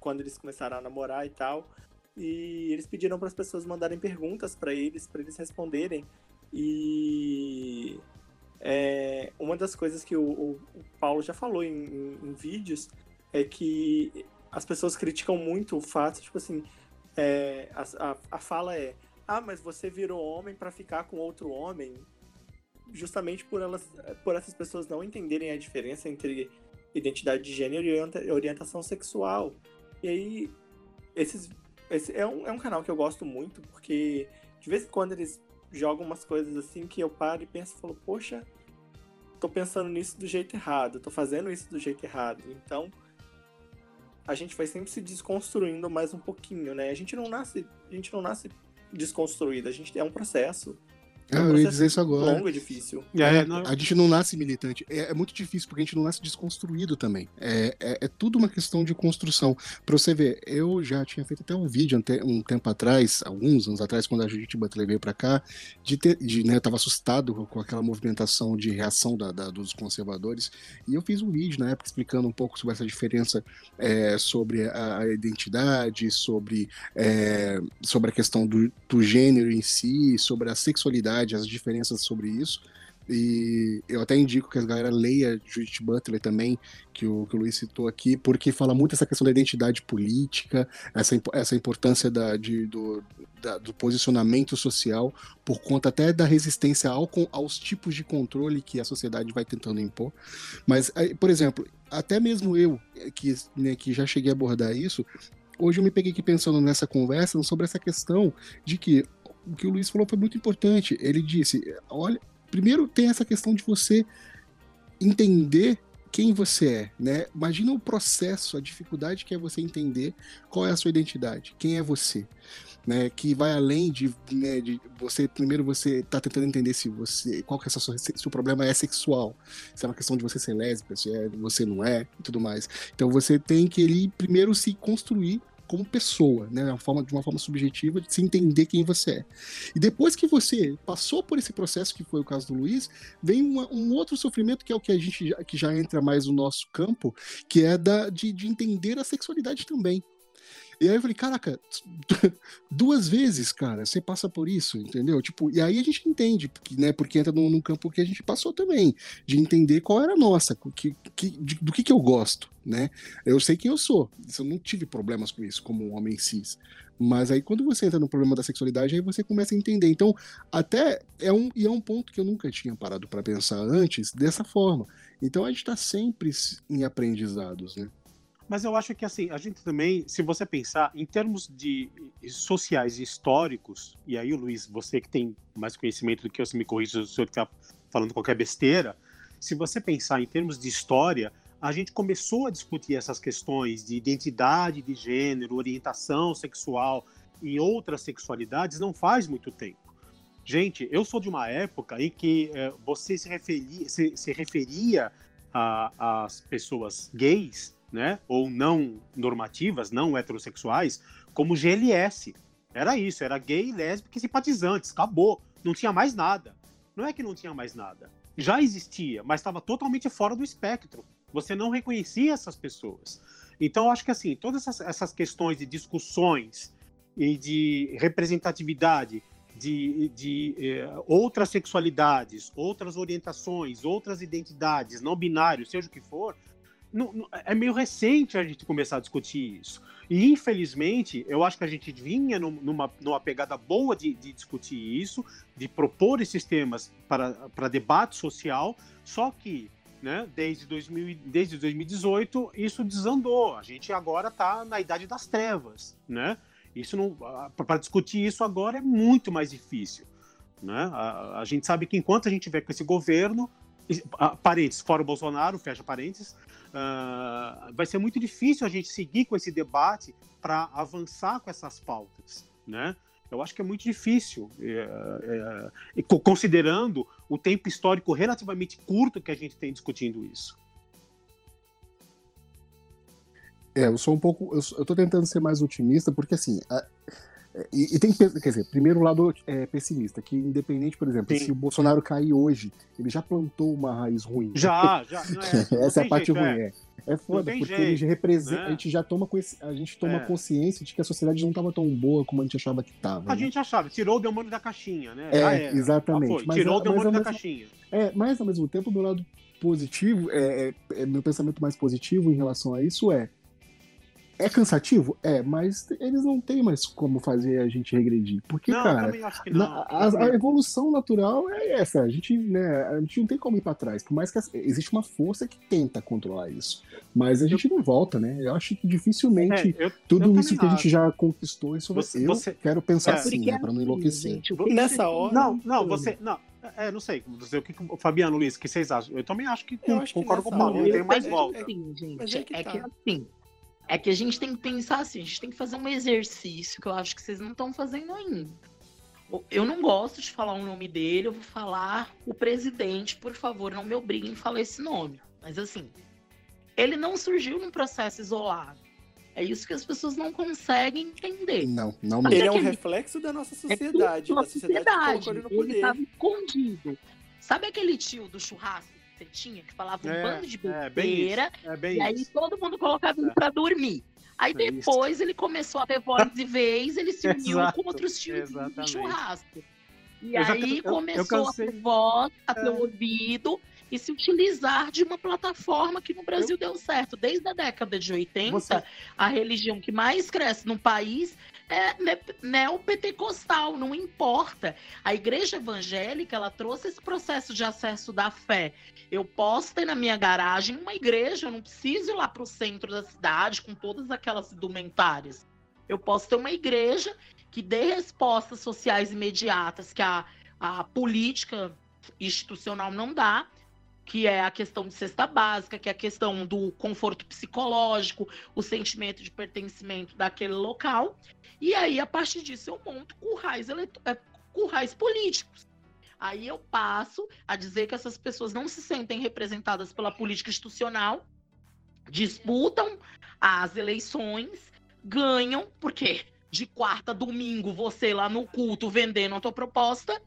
quando eles começaram a namorar e tal. E eles pediram para as pessoas mandarem perguntas para eles, para eles responderem. E é, uma das coisas que o, o, Paulo já falou em, em, em, vídeos é que as pessoas criticam muito o fato, tipo assim, é, a, a, a fala é: ah, mas você virou homem para ficar com outro homem, justamente por elas, por essas pessoas não entenderem a diferença entre identidade de gênero e orientação sexual. E aí, esses, esse é um, é um canal que eu gosto muito, porque de vez em quando eles jogam umas coisas assim que eu paro e penso e falo, poxa, tô pensando nisso do jeito errado, tô fazendo isso do jeito errado. Então, a gente vai sempre se desconstruindo mais um pouquinho, né? A gente não nasce, a gente não nasce desconstruído, a gente é um processo. É eu ia dizer isso agora. Longo e difícil. É, é, a gente não nasce militante. É, é, muito difícil, porque a gente não nasce desconstruído também. É, é, é tudo uma questão de construção. Pra você ver, eu já tinha feito até um vídeo um tempo atrás, alguns anos atrás, quando a Judith Butler veio pra cá, de ter, de, né, eu tava assustado com aquela movimentação de reação da, da, dos conservadores, e eu fiz um vídeo na época explicando um pouco sobre essa diferença é, sobre a, a, identidade, sobre, é, sobre a questão do, do gênero em si, sobre a sexualidade as diferenças sobre isso. E eu até indico que a galera leia Judith Butler também, que o, que o Luiz citou aqui, porque fala muito essa questão da identidade política, essa, essa importância da, de, do, da, do posicionamento social, por conta até da resistência ao, aos tipos de controle que a sociedade vai tentando impor. Mas, por exemplo, até mesmo eu, que, né, que já cheguei a abordar isso, hoje eu me peguei aqui pensando nessa conversa sobre essa questão de que o que o Luiz falou foi muito importante. Ele disse: olha, primeiro tem essa questão de você entender quem você é, né? Imagina o processo, a dificuldade que é você entender qual é a sua identidade, quem é você, né? Que vai além de, né, de você primeiro você tá tentando entender se você qual que é seu, se o problema é sexual, se é uma questão de você ser lésbica, se é, você não é e tudo mais. Então você tem que ele primeiro se construir como pessoa, né? Uma forma, de uma forma subjetiva de se entender quem você é. E depois que você passou por esse processo, que foi o caso do Luiz, vem uma, um outro sofrimento que é o que a gente já, que já entra mais no nosso campo, que é da, de, de entender a sexualidade também. E aí eu falei, caraca, duas vezes, cara, você passa por isso, entendeu? Tipo, e aí a gente entende, porque, né, porque entra num, num campo que a gente passou também, de entender qual era a nossa, que, que, de, do que que eu gosto, né? Eu sei quem eu sou, eu não tive problemas com isso como um homem cis. Mas aí quando você entra no problema da sexualidade, aí você começa a entender. Então, até é um e é um ponto que eu nunca tinha parado para pensar antes dessa forma. Então a gente está sempre em aprendizados, né? Mas eu acho que assim, a gente também, se você pensar em termos de sociais e históricos, e aí, Luiz, você que tem mais conhecimento do que eu, se me corrija se o senhor está falando qualquer besteira, se você pensar em termos de história, a gente começou a discutir essas questões de identidade de gênero, orientação sexual e outras sexualidades não faz muito tempo. Gente, eu sou de uma época em que é, você se referia, se, se referia às pessoas gays né, ou não normativas, não heterossexuais, como GLS. Era isso, era gay, lésbica e simpatizantes, acabou. Não tinha mais nada. Não é que não tinha mais nada. Já existia, mas estava totalmente fora do espectro. Você não reconhecia essas pessoas. Então, acho que assim, todas essas, essas questões de discussões e de representatividade de, de eh, outras sexualidades, outras orientações, outras identidades, não binários, seja o que for, é meio recente a gente começar a discutir isso. E, infelizmente, eu acho que a gente vinha numa, numa pegada boa de, de discutir isso, de propor esses temas para, para debate social, só que né, desde, 2000, desde 2018 isso desandou. A gente agora está na idade das trevas. Né? Isso não para discutir isso agora é muito mais difícil. Né? A, a gente sabe que enquanto a gente tiver com esse governo, parênteses, fora o Bolsonaro, fecha parênteses, uh, vai ser muito difícil a gente seguir com esse debate para avançar com essas pautas, né? Eu acho que é muito difícil, é, é, considerando o tempo histórico relativamente curto que a gente tem discutindo isso. É, eu sou um pouco. Eu, tô tentando ser mais otimista, porque assim. A, e, e, tem que, quer dizer, primeiro lado é, pessimista, que independente, por exemplo, Sim. se o Bolsonaro cair hoje, ele já plantou uma raiz ruim. Já, já. É, Essa é a parte jeito, ruim, é. é. É foda, porque jeito, ele representa. Né? A gente já toma, a gente toma é. consciência de que a sociedade não estava tão boa como a gente achava que estava. A né? gente achava, tirou o demônio da caixinha, né? É, exatamente. Mas, tirou o demônio da caixinha. É, mas ao mesmo tempo, do lado positivo, é, é, é, meu pensamento mais positivo em relação a isso é é cansativo? É, mas eles não têm mais como fazer a gente regredir. Porque, não, cara, na, a, a, evolução natural é essa. A gente, né, a gente não tem como ir para trás. Por mais que existe uma força que tenta controlar isso. Mas a gente eu, não volta, né? Eu acho que dificilmente é, eu, tudo eu isso que a gente já conquistou, isso você, eu você, quero pensar é, assim, né, para não enlouquecer. Gente, Nessa hora. Não, não, você. Não, é, não sei, não sei o que o Fabiano Luiz, o que vocês acham? Eu também acho que concordo com o Paulo, não tem mais volta. É, sim, gente, é que, é que assim, é que a gente tem que pensar assim, a gente tem que fazer um exercício que eu acho que vocês não estão fazendo ainda. Eu não gosto de falar o nome dele, eu vou falar o presidente, por favor, não me obriguem a falar esse nome. Mas assim, ele não surgiu num processo isolado. É isso que as pessoas não conseguem entender. Não, não mesmo. Ele é um reflexo da nossa sociedade, é da sociedade, sociedade. Ele estava escondido. Sabe aquele tio do churrasco você tinha, que falava um é, bando de é, besteira, é, é e aí isso. todo mundo colocava ele é. pra dormir. Aí depois isso. ele começou a ter voz de vez, ele se uniu com outros tios de churrasco. E eu aí já, começou eu, eu a ter voz, a ter ouvido e se utilizar de uma plataforma que no Brasil deu certo. Desde a década de 80, Você... a religião que mais cresce no país é neopentecostal, não importa. A igreja evangélica, ela trouxe esse processo de acesso da fé. Eu posso ter na minha garagem uma igreja, eu não preciso ir lá para o centro da cidade com todas aquelas indumentárias. Eu posso ter uma igreja que dê respostas sociais imediatas que a, a política institucional não dá, que é a questão de cesta básica, que é a questão do conforto psicológico, o sentimento de pertencimento daquele local. E aí, a partir disso, eu monto currais. É, currais políticos. Aí eu passo a dizer que essas pessoas não se sentem representadas pela política institucional, disputam as eleições, ganham, porque de quarta a domingo você lá no culto vendendo a tua proposta,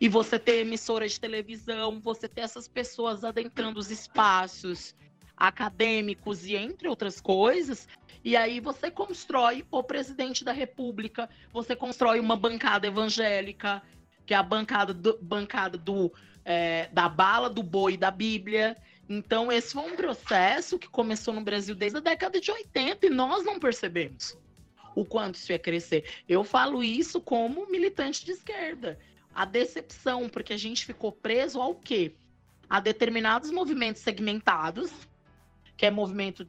e você ter emissora de televisão, você ter essas pessoas adentrando os espaços acadêmicos e entre outras coisas, e aí você constrói o presidente da República, você constrói uma bancada evangélica, que é a bancada do, bancada do é, da bala, do boi da Bíblia. Então, esse foi um processo que começou no Brasil desde a década de 80 e nós não percebemos o quanto isso ia crescer. Eu falo isso como militante de esquerda. A decepção, porque a gente ficou preso ao quê? A determinados movimentos segmentados, que é movimento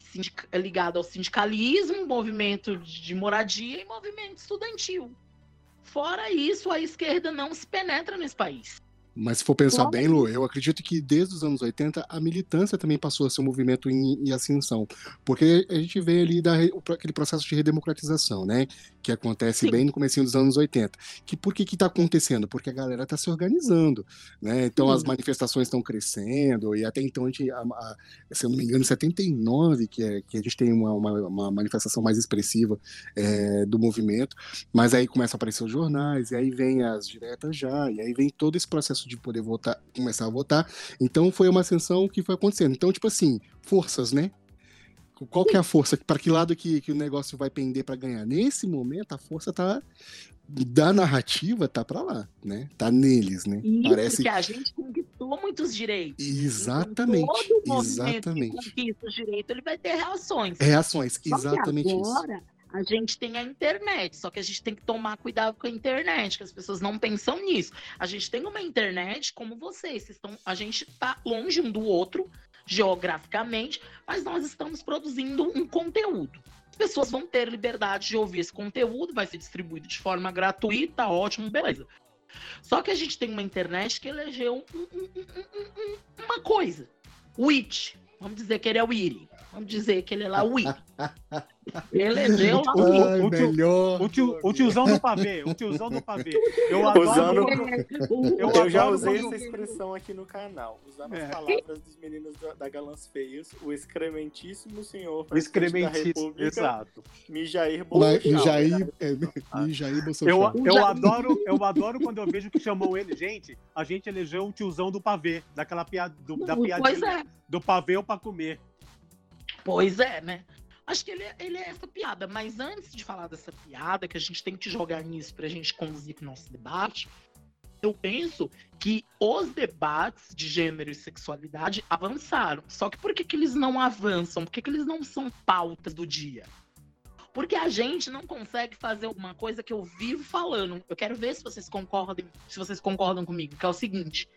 ligado ao sindicalismo, movimento de moradia e movimento estudantil. Fora isso, a esquerda não se penetra nesse país. Mas se for pensar bem, Lu, eu acredito que desde os anos 80 a militância também passou a ser um movimento em, em ascensão. Porque a gente vê ali da, aquele processo de redemocratização, né? Que acontece Sim. bem no começo dos anos 80. Que por que está acontecendo? Porque a galera está se organizando, né? Então Sim. as manifestações estão crescendo, e até então a gente, a, a, se eu não me engano, em 79, que, é, que a gente tem uma, uma, uma manifestação mais expressiva é, do movimento, mas aí começam a aparecer os jornais, e aí vem as diretas já, e aí vem todo esse processo de poder votar, começar a votar. Então foi uma ascensão que foi acontecendo. Então, tipo assim, forças, né? Qual que é a força? Para que lado que, que o negócio vai pender para ganhar? Nesse momento, a força tá da narrativa tá para lá, né? Tá neles, né? Isso, Parece que a gente conquistou muitos direitos. Exatamente. Então, todo exatamente. Que conquista o direito, ele vai ter reações. Reações, exatamente agora, isso a gente tem a internet, só que a gente tem que tomar cuidado com a internet, que as pessoas não pensam nisso. A gente tem uma internet como vocês, estão, a gente está longe um do outro geograficamente, mas nós estamos produzindo um conteúdo. As pessoas vão ter liberdade de ouvir esse conteúdo, vai ser distribuído de forma gratuita, ótimo, beleza. Só que a gente tem uma internet que elegeu um, um, um, uma coisa. O It. Vamos dizer que ele é o Iri. Vamos dizer que ele é lá o It. Elegeu o, o, melhor. O, tio, o tiozão do pavê, o tiozão do pavê. Eu adoro. Usando, eu, eu já usei essa expressão aqui no canal, usando é. as palavras dos meninos da, da Galãs Feios, o excrementíssimo senhor o excrementíssimo, exato. Mijair Bolsonaro. Mijair, é, Mijair Bolsonaro. Eu, eu, adoro, eu adoro quando eu vejo que chamam ele, gente, a gente elegeu o tiozão do pavê, daquela piada, do, da piadinha, é. do pavê para comer. Pois é, né? Acho que ele é, ele é essa piada, mas antes de falar dessa piada, que a gente tem que jogar nisso para a gente conduzir o nosso debate, eu penso que os debates de gênero e sexualidade avançaram. Só que por que, que eles não avançam? Por que, que eles não são pautas do dia? Porque a gente não consegue fazer uma coisa que eu vivo falando. Eu quero ver se vocês concordam, se vocês concordam comigo, que é o seguinte: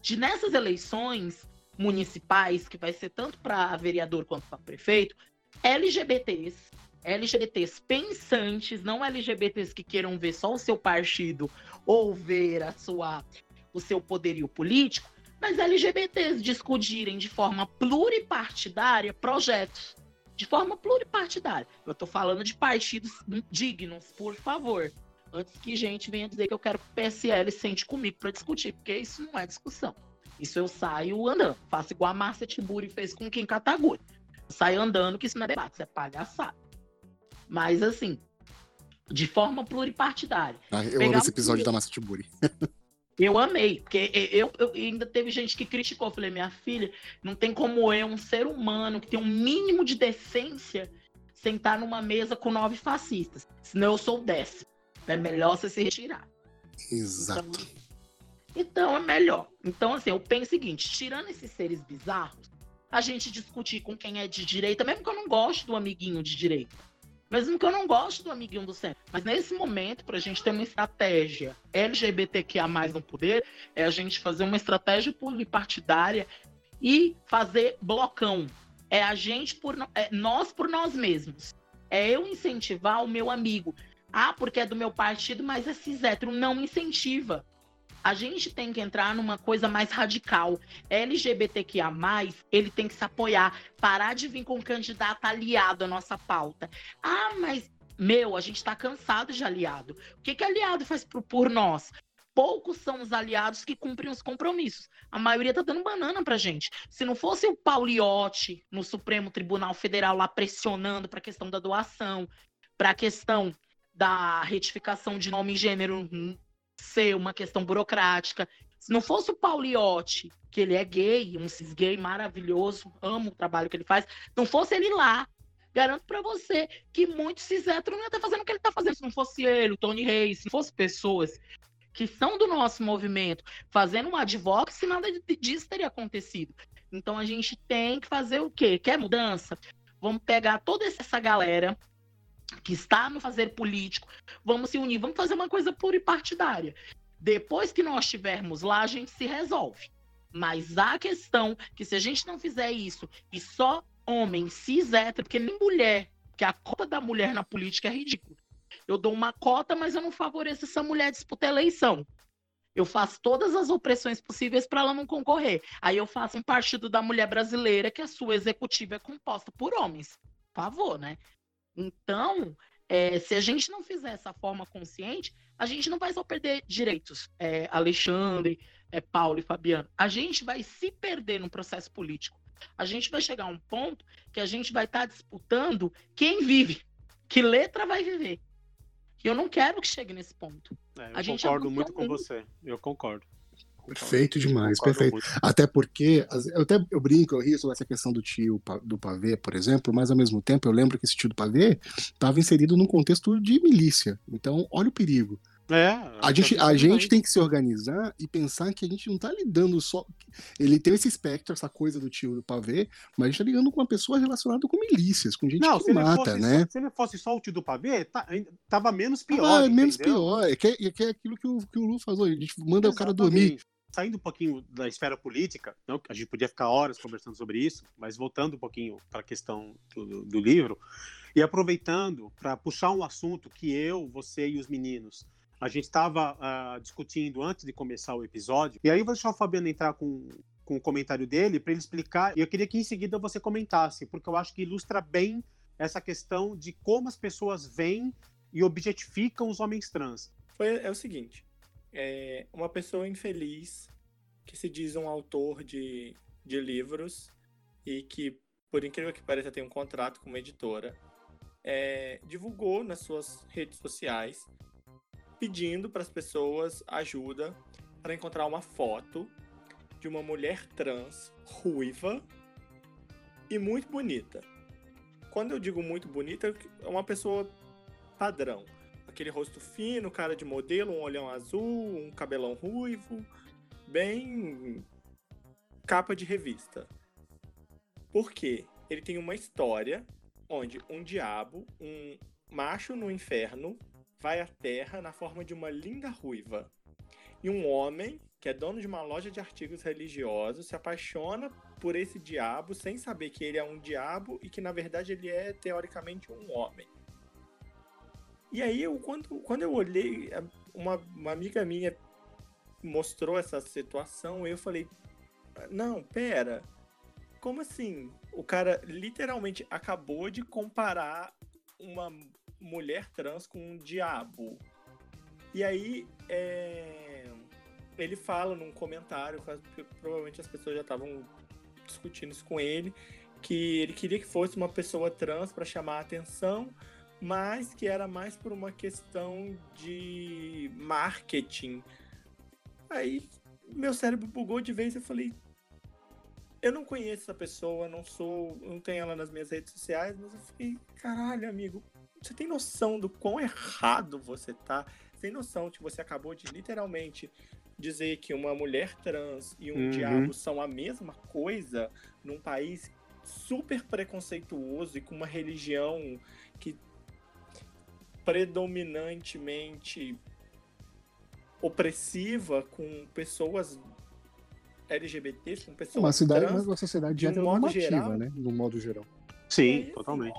de nessas eleições municipais, que vai ser tanto para vereador quanto para prefeito, LGBTs, LGBTs pensantes, não LGBTs que queiram ver só o seu partido ou ver a sua, o seu poderio político, mas LGBTs discutirem de forma pluripartidária projetos. De forma pluripartidária. Eu estou falando de partidos dignos, por favor. Antes que gente venha dizer que eu quero que o PSL sente comigo para discutir, porque isso não é discussão. Isso eu saio andando. Faço igual a Márcia Tiburi fez com quem Kataguri sai andando, que isso não é debate, isso é palhaçada. Mas, assim, de forma pluripartidária. Ah, eu amo esse episódio um... da Massa Tiburi. eu amei, porque eu, eu, ainda teve gente que criticou. Eu falei, minha filha, não tem como eu, um ser humano que tem um mínimo de decência, sentar numa mesa com nove fascistas. Senão eu sou o décimo. É melhor você se retirar. Exato. Então, então é melhor. Então, assim, eu penso o seguinte: tirando esses seres bizarros, a gente discutir com quem é de direita, mesmo que eu não goste do amiguinho de direita. Mesmo que eu não goste do amiguinho do centro. Mas nesse momento, para a gente ter uma estratégia LGBTQIA no poder, é a gente fazer uma estratégia pluripartidária e fazer blocão. É a gente por é nós por nós mesmos. É eu incentivar o meu amigo. Ah, porque é do meu partido, mas cis hétero. Não incentiva. A gente tem que entrar numa coisa mais radical. LGBTQIA, ele tem que se apoiar, parar de vir com um candidato aliado à nossa pauta. Ah, mas, meu, a gente está cansado de aliado. O que, que aliado faz por, nós? poucos são os aliados que cumprem os compromissos. A maioria está dando banana para gente. Se não fosse o Pauliotti no Supremo Tribunal Federal lá pressionando para a questão da doação, para a questão da retificação de nome e gênero ser uma questão burocrática. Se não fosse o Pauliotti, que ele é gay, um cis gay maravilhoso, amo o trabalho que ele faz, não fosse ele lá, garanto para você que muitos cis não iam estar fazendo o que ele está fazendo. Se não fosse ele, o Tony Reis, se não fosse pessoas que são do nosso movimento fazendo um advocacy, nada disso teria acontecido. Então a gente tem que fazer o quê? Quer mudança? Vamos pegar toda essa galera que está no fazer político, vamos se unir, vamos fazer uma coisa pura e partidária. Depois que nós estivermos lá, a gente se resolve. Mas a questão que se a gente não fizer isso e só homem cis hétero, porque nem mulher, que a cota da mulher na política é ridícula. Eu dou uma cota, mas eu não favoreço essa mulher disputar eleição. Eu faço todas as opressões possíveis para ela não concorrer. Aí eu faço um partido da mulher brasileira que a sua executiva é composta por homens. Por favor, né? Então, é, se a gente não fizer essa forma consciente, a gente não vai só perder direitos, é, Alexandre, é, Paulo e Fabiano. A gente vai se perder no processo político. A gente vai chegar a um ponto que a gente vai estar tá disputando quem vive, que letra vai viver. E eu não quero que chegue nesse ponto. É, eu a gente concordo muito com você. Eu concordo. Perfeito demais, perfeito. Muito. Até porque, eu até eu brinco, eu rio sobre essa questão do tio do pavê, por exemplo, mas ao mesmo tempo eu lembro que esse tio do pavê estava inserido num contexto de milícia. Então, olha o perigo. É, a gente, a gente tem que se organizar e pensar que a gente não está lidando só. Ele tem esse espectro, essa coisa do tio do pavê, mas a gente está lidando com uma pessoa relacionada com milícias, com gente não, que mata, fosse, né? Se ele fosse só o tio do pavê, tá, tava menos pior. Ah, menos pior. É que, é, que é aquilo que o, que o Lu falou, a gente manda Exatamente. o cara dormir saindo um pouquinho da esfera política, não, a gente podia ficar horas conversando sobre isso, mas voltando um pouquinho para a questão do, do, livro e aproveitando para puxar um assunto que eu, você e os meninos a gente estava uh, ah, discutindo antes de começar o episódio, e aí eu vou deixar o Fabiano entrar com, com o comentário dele para ele explicar, e eu queria que em seguida você comentasse, porque eu acho que ilustra bem essa questão de como as pessoas veem e objetificam os homens trans. Foi, é o seguinte, é uma pessoa infeliz que se diz um autor de, de livros e que, por incrível que pareça, tem um contrato com uma editora, é, divulgou nas suas redes sociais pedindo para as pessoas ajuda para encontrar uma foto de uma mulher trans ruiva e muito bonita. Quando eu digo muito bonita, é uma pessoa padrão aquele rosto fino, cara de modelo, um olhão azul, um cabelão ruivo, bem capa de revista. Por quê? Ele tem uma história onde um diabo, um macho no inferno, vai à Terra na forma de uma linda ruiva. E um homem, que é dono de uma loja de artigos religiosos, se apaixona por esse diabo sem saber que ele é um diabo e que na verdade ele é teoricamente um homem. E aí, eu, quando, quando eu olhei, uma, uma amiga minha mostrou essa situação, eu falei: não, pera, como assim? O cara literalmente acabou de comparar uma mulher trans com um diabo. E aí, é... ele fala num comentário, provavelmente as pessoas já estavam discutindo isso com ele, que ele queria que fosse uma pessoa trans para chamar a atenção, mas que era mais por uma questão de marketing. Aí meu cérebro bugou de vez e eu falei: eu não conheço essa pessoa, não sou, não tenho ela nas minhas redes sociais, mas eu fiquei, caralho, amigo, você tem noção do quão errado você tá? Tem noção que você acabou de literalmente dizer que uma mulher trans e um uhum. diabo são a mesma coisa num país super preconceituoso e com uma religião que predominantemente opressiva com pessoas LGBTs, com pessoas uma cidade, trans, uma sociedade de heteronormativa, né? No modo geral. Sim, totalmente.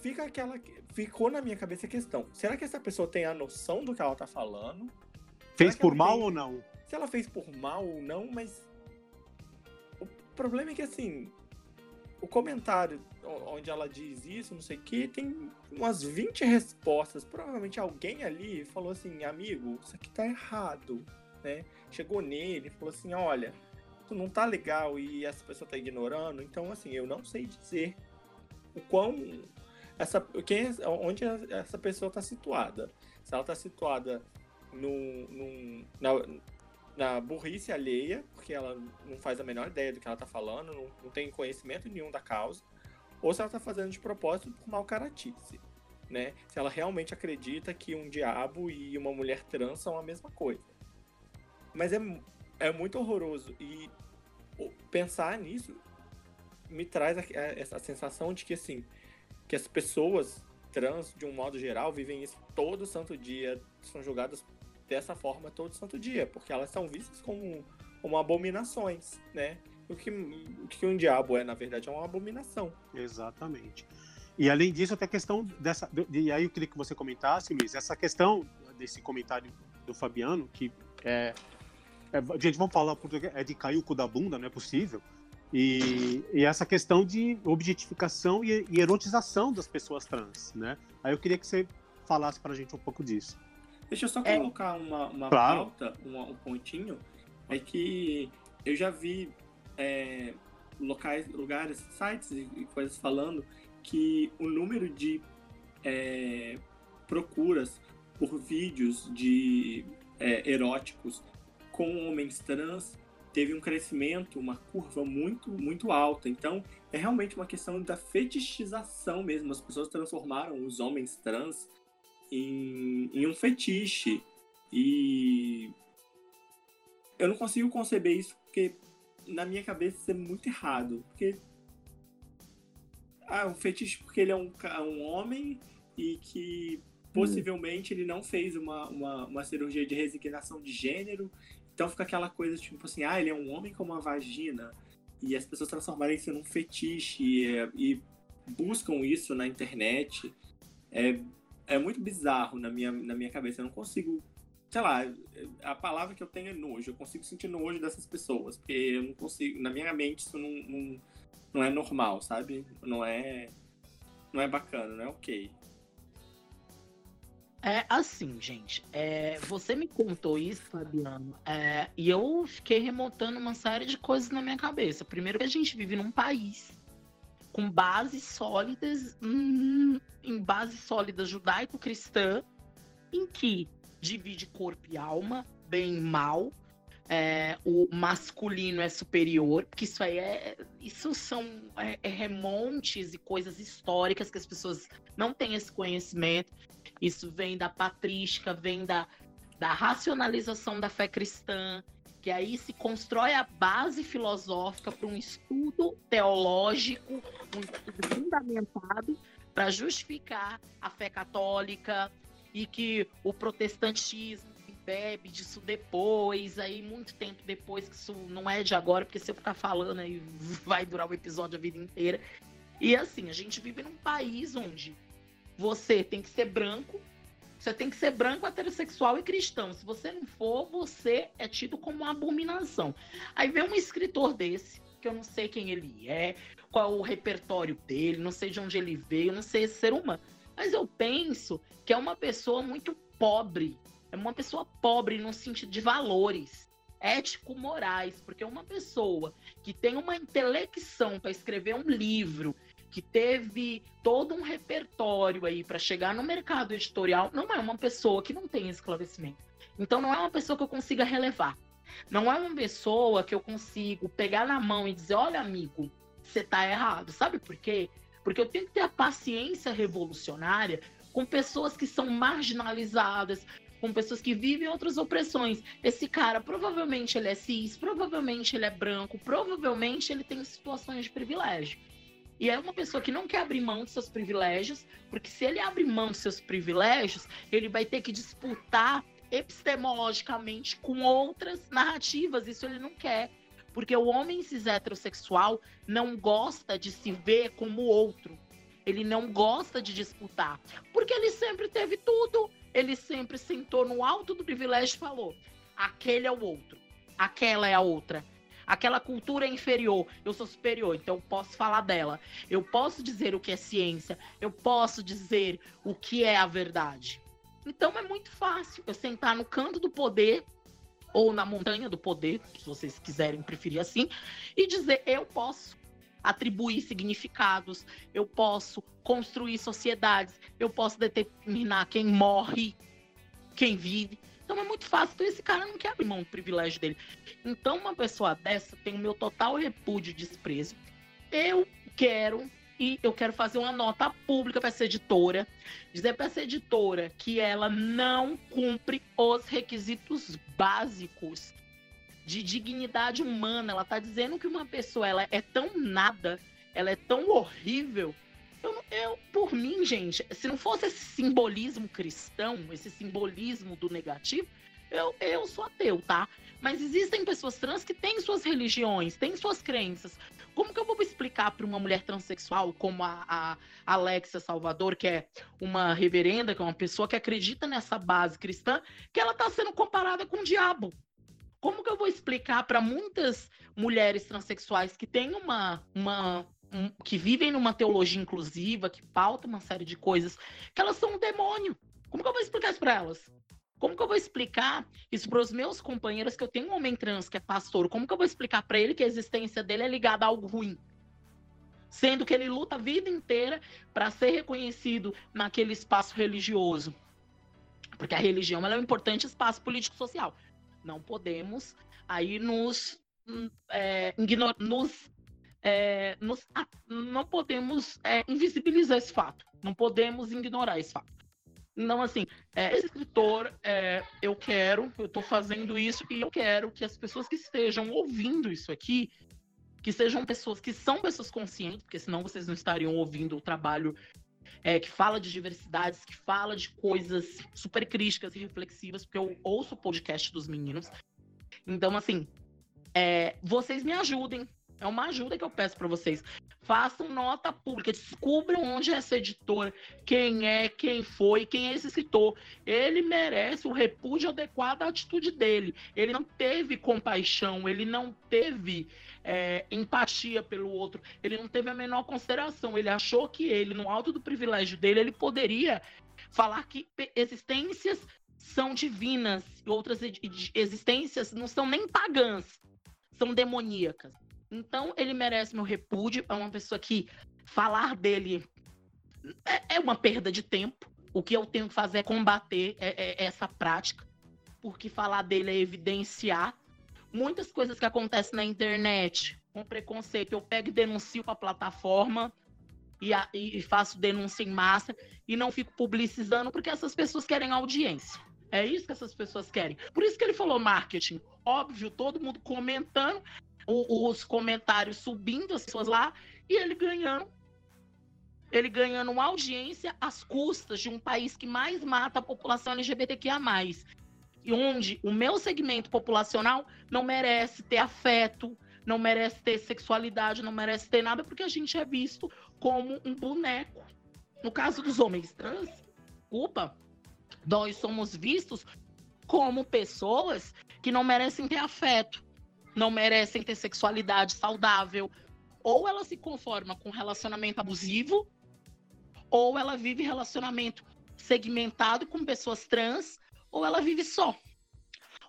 fica aquela. Ficou na minha cabeça a questão: será que essa pessoa tem a noção do que ela tá falando? Fez por mal tem... ou não? Se ela fez por mal ou não, mas. O problema é que assim. O comentário onde ela diz isso, não sei o que, tem umas 20 respostas. Provavelmente alguém ali falou assim, amigo, isso aqui tá errado, né? Chegou nele, falou assim, olha, isso não tá legal e essa pessoa tá ignorando. Então, assim, eu não sei dizer o quão essa quem onde essa pessoa está situada. Se ela está situada na, na burrice alheia, porque ela não faz a menor ideia do que ela está falando, não, não tem conhecimento nenhum da causa, ou se ela está fazendo de propósito por mal caratice. Né? Se ela realmente acredita que um diabo e uma mulher trans são a mesma coisa. Mas é, é muito horroroso. E pensar nisso me traz essa sensação de que, assim, que as pessoas trans, de um modo geral, vivem isso todo santo dia, são julgadas dessa forma todo santo dia, porque elas são vistas como, como abominações, né? O que, o que um diabo é, na verdade, é uma abominação. Exatamente. E além disso, até a questão dessa. E aí eu queria que você comentasse, Luiz, essa questão desse comentário do Fabiano, que é. é gente, vamos falar português, é de cair o cu da bunda, não é possível. E, e essa questão de objetificação e, e, erotização das pessoas trans, né? Aí eu queria que você falasse para a gente um pouco disso. Deixa eu só é. colocar uma, uma claro. pauta, um, um pontinho, é que eu já vi é, locais, lugares, sites e coisas falando que o número de é, procuras por vídeos de é, eróticos com homens trans teve um crescimento, uma curva muito, muito alta. Então, é realmente uma questão da fetichização mesmo. As pessoas transformaram os homens trans em, em um fetiche. E eu não consigo conceber isso porque na minha cabeça isso é muito errado. Porque. Ah, um fetiche porque ele é um, um homem e que possivelmente ele não fez uma, uma, uma cirurgia de resignação de gênero então fica aquela coisa tipo assim, ah, ele é um homem com uma vagina. E as pessoas transformarem isso num fetiche e, e buscam isso na internet. É, é muito bizarro na minha, na minha cabeça. Eu não consigo. Sei lá, a palavra que eu tenho é nojo. Eu consigo sentir nojo dessas pessoas. Porque eu não consigo. Na minha mente isso não, não, não é normal, sabe? Não é. Não é bacana, não é ok. É assim, gente. É, você me contou isso, Fabiano, é, e eu fiquei remontando uma série de coisas na minha cabeça. Primeiro, que a gente vive num país com bases sólidas, hum, em base sólida judaico-cristã, em que divide corpo e alma, bem e mal. É, o masculino é superior, porque isso aí é. Isso são é, é remontes e coisas históricas que as pessoas não têm esse conhecimento. Isso vem da patrística, vem da, da racionalização da fé cristã, que aí se constrói a base filosófica para um estudo teológico, um estudo fundamentado para justificar a fé católica e que o protestantismo bebe disso depois, aí muito tempo depois, que isso não é de agora, porque se eu ficar falando aí vai durar o episódio a vida inteira. E assim, a gente vive num país onde você tem que ser branco, você tem que ser branco, heterossexual e cristão. Se você não for, você é tido como uma abominação. Aí vem um escritor desse, que eu não sei quem ele é, qual é o repertório dele, não sei de onde ele veio, não sei esse ser humano. Mas eu penso que é uma pessoa muito pobre. É uma pessoa pobre no sentido de valores ético-morais, porque uma pessoa que tem uma intelecção para escrever um livro, que teve todo um repertório aí para chegar no mercado editorial, não é uma pessoa que não tem esclarecimento. Então não é uma pessoa que eu consiga relevar. Não é uma pessoa que eu consigo pegar na mão e dizer, olha, amigo, você tá errado. Sabe por quê? Porque eu tenho que ter a paciência revolucionária com pessoas que são marginalizadas, com pessoas que vivem outras opressões. Esse cara, provavelmente ele é cis, provavelmente ele é branco, provavelmente ele tem situações de privilégio. E é uma pessoa que não quer abrir mão dos seus privilégios, porque se ele abrir mão dos seus privilégios, ele vai ter que disputar epistemologicamente com outras narrativas. Isso ele não quer. Porque o homem cis heterossexual não gosta de se ver como outro. ele não gosta de disputar, porque ele sempre teve tudo, ele sempre sentou no alto do privilégio e falou: aquele é o outro, aquela é a outra. Aquela cultura é inferior, eu sou superior, então eu posso falar dela. Eu posso dizer o que é ciência, eu posso dizer o que é a verdade. Então é muito fácil eu sentar no canto do poder ou na montanha do poder, se vocês quiserem preferir assim, e dizer eu posso atribuir significados, eu posso construir sociedades, eu posso determinar quem morre, quem vive. Então é muito fácil. Então esse cara não quer abrir mão do privilégio dele. Então uma pessoa dessa tem o meu total repúdio e desprezo. Eu quero e eu quero fazer uma nota pública para essa editora, dizer para essa editora que ela não cumpre os requisitos básicos de dignidade humana. Ela está dizendo que uma pessoa ela é tão nada, ela é tão horrível. Eu, eu, por mim, gente, se não fosse esse simbolismo cristão, esse simbolismo do negativo, eu, eu sou ateu, tá? Mas existem pessoas trans que têm suas religiões, têm suas crenças. Como que eu vou explicar para uma mulher transexual como a, a Alexa Salvador, que é uma reverenda, que é uma pessoa que acredita nessa base cristã, que ela está sendo comparada com o diabo? Como que eu vou explicar para muitas mulheres transexuais que têm uma, uma um, que vivem numa teologia inclusiva, que pauta uma série de coisas, que elas são um demônio? Como que eu vou explicar isso para elas? Como que eu vou explicar isso para os meus companheiros que eu tenho um homem trans que é pastor? Como que eu vou explicar para ele que a existência dele é ligada a algo ruim? Sendo que ele luta a vida inteira para ser reconhecido naquele espaço religioso. Porque a religião é um importante espaço político-social. Não podemos aí nos, hum, é, nos, é, nos não podemos é, invisibilizar esse fato. Não podemos ignorar esse fato. Então, assim, é, esse escritor, é, eu quero, eu estou fazendo isso e eu quero que as pessoas que estejam ouvindo isso aqui, que sejam pessoas que são pessoas conscientes, porque senão vocês não estariam ouvindo o trabalho é, que fala de diversidades, que fala de coisas super críticas e reflexivas, porque eu ouço o podcast dos meninos. Então, assim, é, vocês me ajudem, é uma ajuda que eu peço para vocês. Façam nota pública, descubram onde é essa editora, quem é, quem foi, quem é esse escritor. Ele merece o repúdio adequado à atitude dele. Ele não teve compaixão, ele não teve é, empatia pelo outro, ele não teve a menor consideração. Ele achou que ele, no alto do privilégio dele, ele poderia falar que existências são divinas e outras existências não são nem pagãs, são demoníacas. Então, ele merece meu repúdio. É uma pessoa que falar dele é, é uma perda de tempo. O que eu tenho que fazer é combater é, é essa prática, porque falar dele é evidenciar muitas coisas que acontecem na internet com preconceito. Eu pego e denuncio para a plataforma e, e faço denúncia em massa e não fico publicizando porque essas pessoas querem audiência. É isso que essas pessoas querem. Por isso que ele falou marketing. Óbvio, todo mundo comentando, os comentários subindo, as pessoas lá, e ele ganhando. Ele ganhando uma audiência às custas de um país que mais mata a população LGBTQIA. E onde o meu segmento populacional não merece ter afeto, não merece ter sexualidade, não merece ter nada, porque a gente é visto como um boneco. No caso dos homens trans, culpa, nós somos vistos como pessoas que não merecem ter afeto, não merecem ter sexualidade saudável. Ou ela se conforma com relacionamento abusivo, ou ela vive relacionamento segmentado com pessoas trans, ou ela vive só.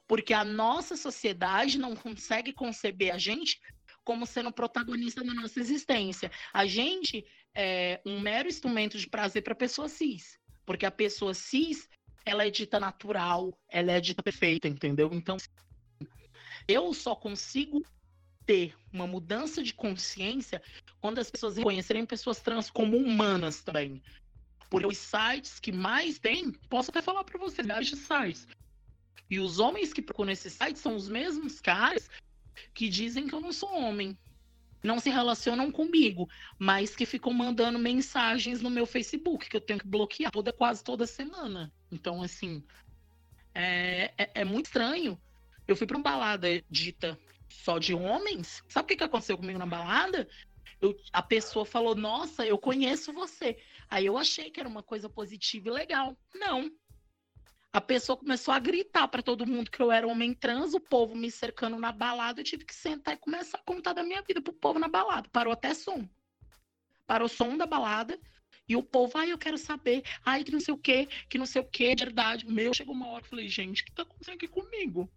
Porque a nossa sociedade não consegue conceber a gente como sendo protagonista da nossa existência. A gente é um mero instrumento de prazer para a pessoa cis. Porque a pessoa cis, ela é dita natural, ela é dita perfeita, entendeu? Então, eu só consigo ter uma mudança de consciência quando as pessoas reconhecerem pessoas trans como humanas também. Porque os sites que mais tem, posso até falar para vocês, de sites. E os homens que procuram esses sites são os mesmos caras que dizem que eu não sou homem. Não se relacionam comigo, mas que ficam mandando mensagens no meu Facebook, que eu tenho que bloquear toda, quase toda semana. Então, assim, é, é, é muito estranho eu fui pra uma balada dita só de homens. Sabe o que, que aconteceu comigo na balada? eu, a pessoa falou, nossa, eu conheço você. Aí eu achei que era uma coisa positiva e legal. Não. A pessoa começou a gritar para todo mundo que eu era homem trans, o povo me cercando na balada, eu tive que sentar e começar a contar da minha vida pro povo na balada. Parou até som. Parou o som da balada. E o povo, ai, eu quero saber, ai, que não sei o quê, que não sei o quê, de verdade. Meu, chegou uma hora eu falei, gente, o que tá acontecendo aqui comigo?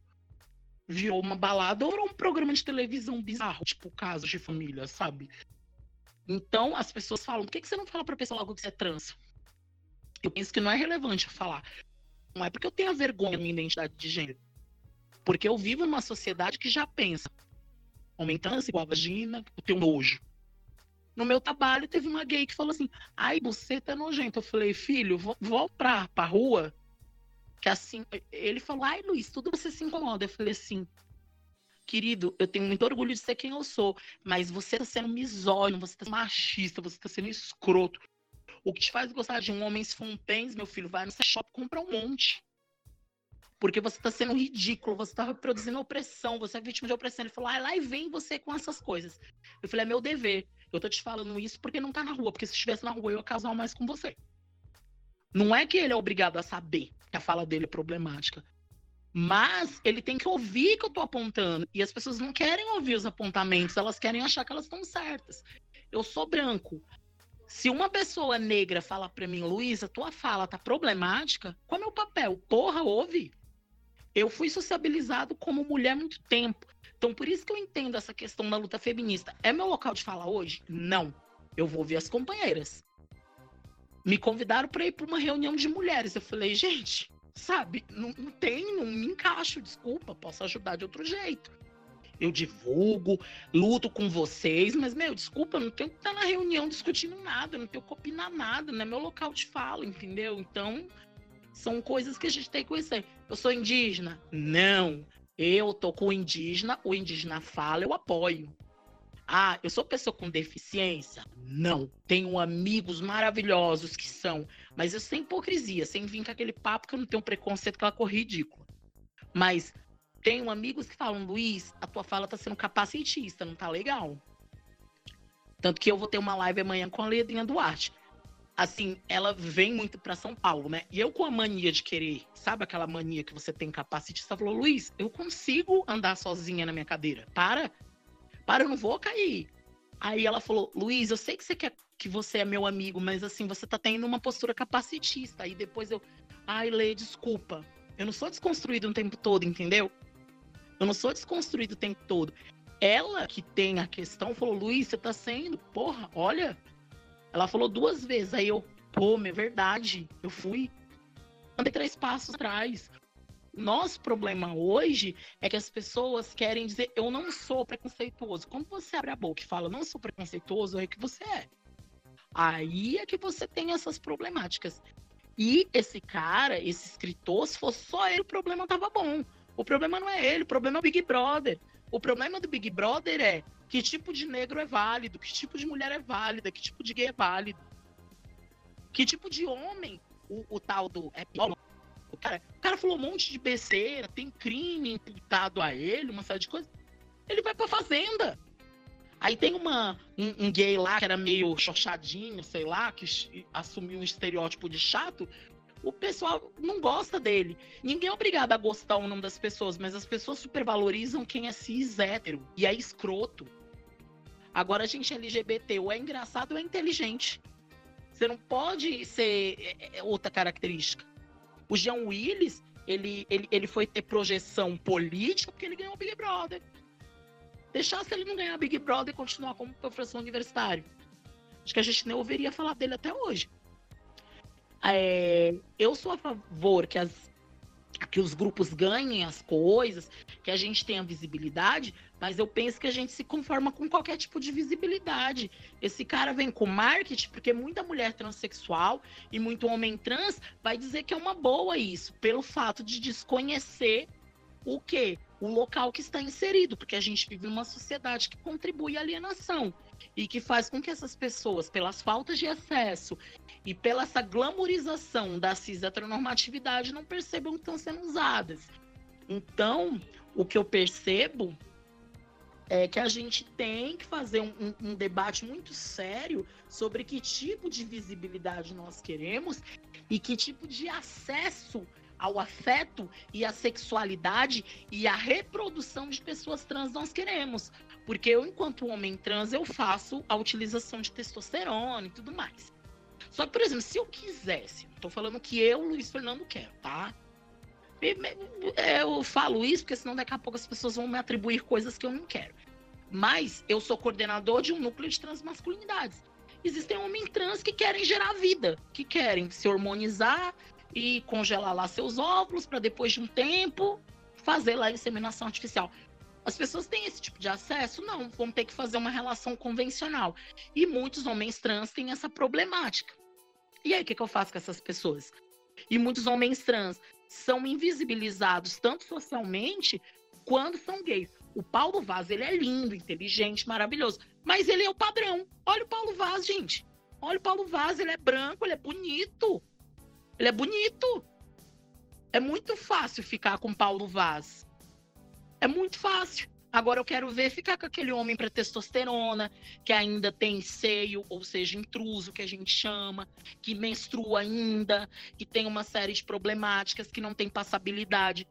Virou uma balada ou um programa de televisão bizarro, tipo casos de família, sabe? Então, as pessoas falam, por que, que você não fala pra pessoa logo que você é trans? Eu penso que não é relevante falar. Não é porque eu tenho vergonha da minha identidade de gênero. Porque eu vivo numa sociedade que já pensa. Homem trans igual vagina, eu tenho nojo. No meu trabalho, teve uma gay que falou assim: ai, você tá nojento. Eu falei, filho, vou, vou pra, pra rua. Que assim, ele falou, ai, Luiz, tudo você se incomoda. Eu falei assim, querido, eu tenho muito orgulho de ser quem eu sou, mas você tá sendo misógino, você tá sendo machista, você tá sendo escroto. O que te faz gostar de um homem fontens, meu filho, vai no shopping compra um monte. Porque você tá sendo ridículo, você tá reproduzindo opressão, você é vítima de opressão. Ele falou, ah, lá e vem você com essas coisas. Eu falei, é meu dever. Eu tô te falando isso porque não tá na rua, porque se estivesse na rua eu ia casar mais com você. Não é que ele é obrigado a saber que a fala dele é problemática. Mas ele tem que ouvir que eu tô apontando. E as pessoas não querem ouvir os apontamentos, elas querem achar que elas estão certas. Eu sou branco. Se uma pessoa negra fala para mim, Luísa, tua fala tá problemática, qual é meu papel? Porra, ouve. Eu fui sociabilizado como mulher há muito tempo. Então, por isso que eu entendo essa questão da luta feminista. É meu local de fala hoje? Não. Eu vou ouvir as companheiras. Me convidaram para ir para uma reunião de mulheres. Eu falei, gente, sabe, não, não tem, não me encaixo, desculpa, posso ajudar de outro jeito. Eu divulgo, luto com vocês, mas, meu, desculpa, eu não tenho que estar na reunião discutindo nada, não tenho que opinar nada, não é meu local de fala, entendeu? Então, são coisas que a gente tem que conhecer. Eu sou indígena? Não. Eu tô com o indígena, o indígena fala, eu apoio. Ah, eu sou pessoa com deficiência? Não. Tenho amigos maravilhosos que são, mas eu sem hipocrisia, sem vir com aquele papo que eu não tenho preconceito, aquela cor ridícula. Mas tenho amigos que falam, Luiz, a tua fala tá sendo capacitista, não tá legal. Tanto que eu vou ter uma live amanhã com a Ledrinha Duarte assim, ela vem muito para São Paulo, né? E eu com a mania de querer, sabe aquela mania que você tem capacitista, falou, Luiz, eu consigo andar sozinha na minha cadeira. Para, para, eu não vou cair. Aí ela falou, Luiz, eu sei que você quer que você é meu amigo, mas assim, você tá tendo uma postura capacitista. Aí depois eu, ai, Lê, desculpa. Eu não sou desconstruído o tempo todo, entendeu? Eu não sou desconstruído o tempo todo. Ela que tem a questão falou, Luiz, você tá sendo, porra, olha, ela falou duas vezes. Aí eu, pô, é verdade. Eu fui. Andei três passos atrás. Nosso problema hoje é que as pessoas querem dizer eu não sou preconceituoso. Quando você abre a boca e fala não sou preconceituoso, é que você é. Aí é que você tem essas problemáticas. E esse cara, esse escritor, se fosse só ele, o problema tava bom. O problema não é ele, o problema é o Big Brother. O problema do Big Brother é que tipo de negro é válido, que tipo de mulher é válida, que tipo de gay é válido. Que tipo de homem o, o tal do. É pior, o cara, o cara falou um monte de besteira, tem crime imputado a ele, uma série de coisas. Ele vai pra fazenda. Aí tem uma, um, um, gay lá que era meio xoxadinho, sei lá, que assumiu um estereótipo de chato. O pessoal não gosta dele. Ninguém é obrigado a gostar ou não das pessoas, mas as pessoas supervalorizam quem é cis hétero e é escroto. Agora a gente é LGBT, ou é engraçado ou é inteligente. Você não pode ser é, é, outra característica. O Jean Willis, ele, ele, ele foi ter projeção política porque ele ganhou o Big Brother. Deixasse ele não ganhar Big Brother e continuar como professor universitário. Acho que a gente nem ouviria falar dele até hoje. É, eu sou a favor que as que os grupos ganhem as coisas, que a gente tenha visibilidade, mas eu penso que a gente se conforma com qualquer tipo de visibilidade. Esse cara vem com marketing, porque muita mulher transexual e muito homem trans vai dizer que é uma boa isso, pelo fato de desconhecer o quê? O local que está inserido, porque a gente vive numa sociedade que contribui à alienação e que faz com que essas pessoas, pelas faltas de acesso e pela essa glamorização da cis heteronormatividade, não percebam que estão sendo usadas. Então, o que eu percebo é que a gente tem que fazer um, um, debate muito sério sobre que tipo de visibilidade nós queremos e que tipo de acesso ao afeto e à sexualidade e à reprodução de pessoas trans nós queremos. Porque eu, enquanto homem trans, eu faço a utilização de testosterona e tudo mais. Só que, por exemplo, se eu quisesse, estou falando que eu, Luiz Fernando, quero, tá? Eu falo isso porque senão daqui a pouco as pessoas vão me atribuir coisas que eu não quero. Mas eu sou coordenador de um núcleo de transmasculinidades. Existem homens trans que querem gerar vida, que querem se hormonizar e congelar lá seus óvulos para depois de um tempo fazer lá a inseminação artificial. As pessoas têm esse tipo de acesso? Não, vão ter que fazer uma relação convencional. E muitos homens trans têm essa problemática. E aí, o que, que eu faço com essas pessoas? E muitos homens trans são invisibilizados tanto socialmente quando são gays. O Paulo Vaz, ele é lindo, inteligente, maravilhoso, mas ele é o padrão. Olha o Paulo Vaz, gente. Olha o Paulo Vaz, ele é branco, ele é bonito. Ele é bonito. É muito fácil ficar com Paulo Vaz. É muito fácil. Agora eu quero ver ficar com aquele homem para testosterona, que ainda tem seio, ou seja, intruso, que a gente chama, que menstrua ainda, que tem uma série de problemáticas, que não tem passabilidade.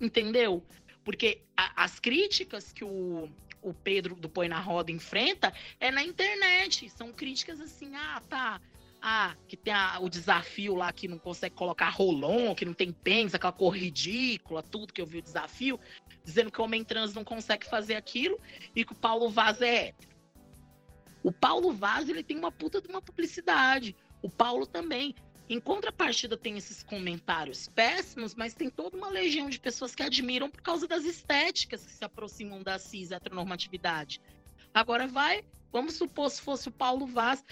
Entendeu? Porque a, as críticas que o, o Pedro do Põe na Roda enfrenta é na internet. São críticas assim, ah, tá. Ah, que tem a, o desafio lá que não consegue colocar rolon, que não tem pênis, aquela cor ridícula, tudo que eu vi o desafio dizendo que o homem trans não consegue fazer aquilo e que o Paulo Vaz é hétero. O Paulo Vaz, ele tem uma puta de uma publicidade. O Paulo também. Em contrapartida, tem esses comentários péssimos, mas tem toda uma legião de pessoas que admiram por causa das estéticas que se aproximam da cis heteronormatividade. Agora vai, vamos supor se fosse o Paulo Vaz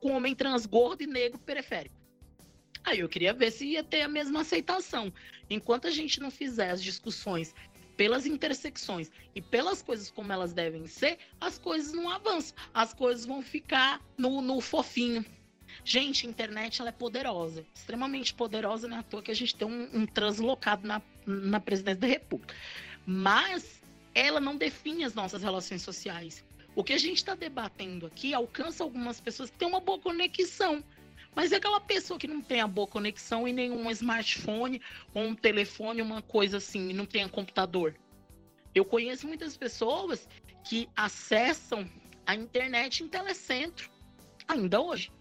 com um homem trans gordo e negro periférico. Aí eu queria ver se ia ter a mesma aceitação. Enquanto a gente não fizer as discussões pelas intersecções e pelas coisas como elas devem ser, as coisas não avançam. As coisas vão ficar no, no fofinho. Gente, a internet ela é poderosa, extremamente poderosa, não é à toa que a gente tem um, um translocado na, na presidência da República. Mas ela não define as nossas relações sociais. O que a gente está debatendo aqui alcança algumas pessoas que têm uma boa conexão, mas é aquela pessoa que não tem a boa conexão e nenhum smartphone ou um telefone, uma coisa assim, não tem um computador. Eu conheço muitas pessoas que acessam a internet em telecentro, ainda hoje.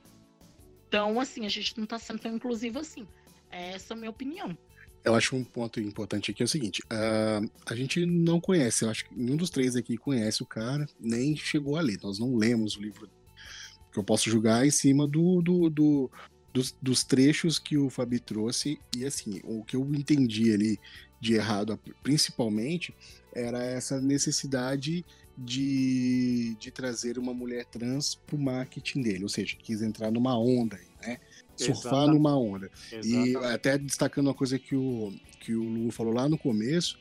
Então, assim, a gente não está sendo tão inclusivo assim. Essa é a minha opinião. Eu acho um ponto importante aqui é o seguinte: uh, a gente não conhece, eu acho que nenhum dos três aqui conhece o cara, nem chegou a ler. Nós não lemos o livro que eu posso julgar em cima do, do, do dos, dos, trechos que o Fabi trouxe. E assim, o que eu entendi ali de errado, principalmente, era essa necessidade de, de trazer uma mulher trans para o marketing dele, ou seja, quis entrar numa onda, né? Surfar numa onda. Exatamente. E até destacando uma coisa que o, que o Lu falou lá no começo,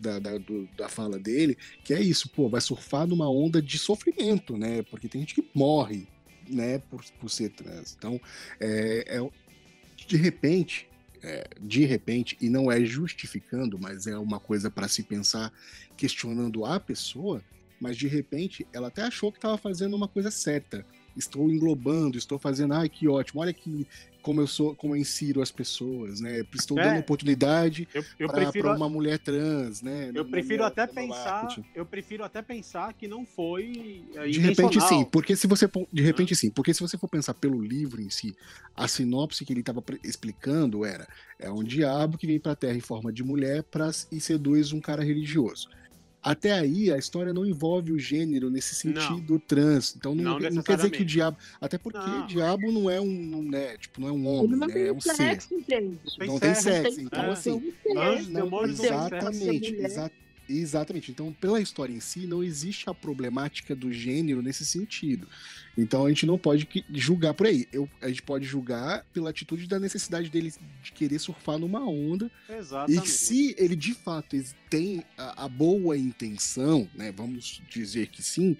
da, da, do, da, fala dele, que é isso, pô, vai surfar numa onda de sofrimento, né? Porque tem gente que morre, né, por, por ser trans. Então, é, é de repente, é, de repente, e não é justificando, mas é uma coisa para se pensar, questionando a pessoa, mas de repente ela até achou que estava fazendo uma coisa certa. Estou englobando, estou fazendo, ai que ótimo, olha que como eu sou, como eu insiro as pessoas, né? Estou é, dando oportunidade para uma mulher trans, né? Eu prefiro até pensar, eu prefiro até pensar que não foi uh, De repente sim, porque se você de repente sim, porque se você for pensar pelo livro em si, a sinopse que ele estava explicando era é um diabo que vem para a Terra em forma de mulher para e seduz um cara religioso. Até aí, a história não envolve o gênero nesse sentido não. trans. Então não, não, não, quer dizer que o diabo. Até porque o diabo não é um, né, tipo, não é um homem, não né? É um sexo, ser. Gente. Não tem sexo. Então, é. assim. Não, exatamente. Exatamente. Exatamente. Então, pela história em si, não existe a problemática do gênero nesse sentido. Então, a gente não pode julgar por aí. Eu, a gente pode julgar pela atitude da necessidade dele de querer surfar numa onda. Exatamente. E se ele de fato tem a, a boa intenção, né? Vamos dizer que sim.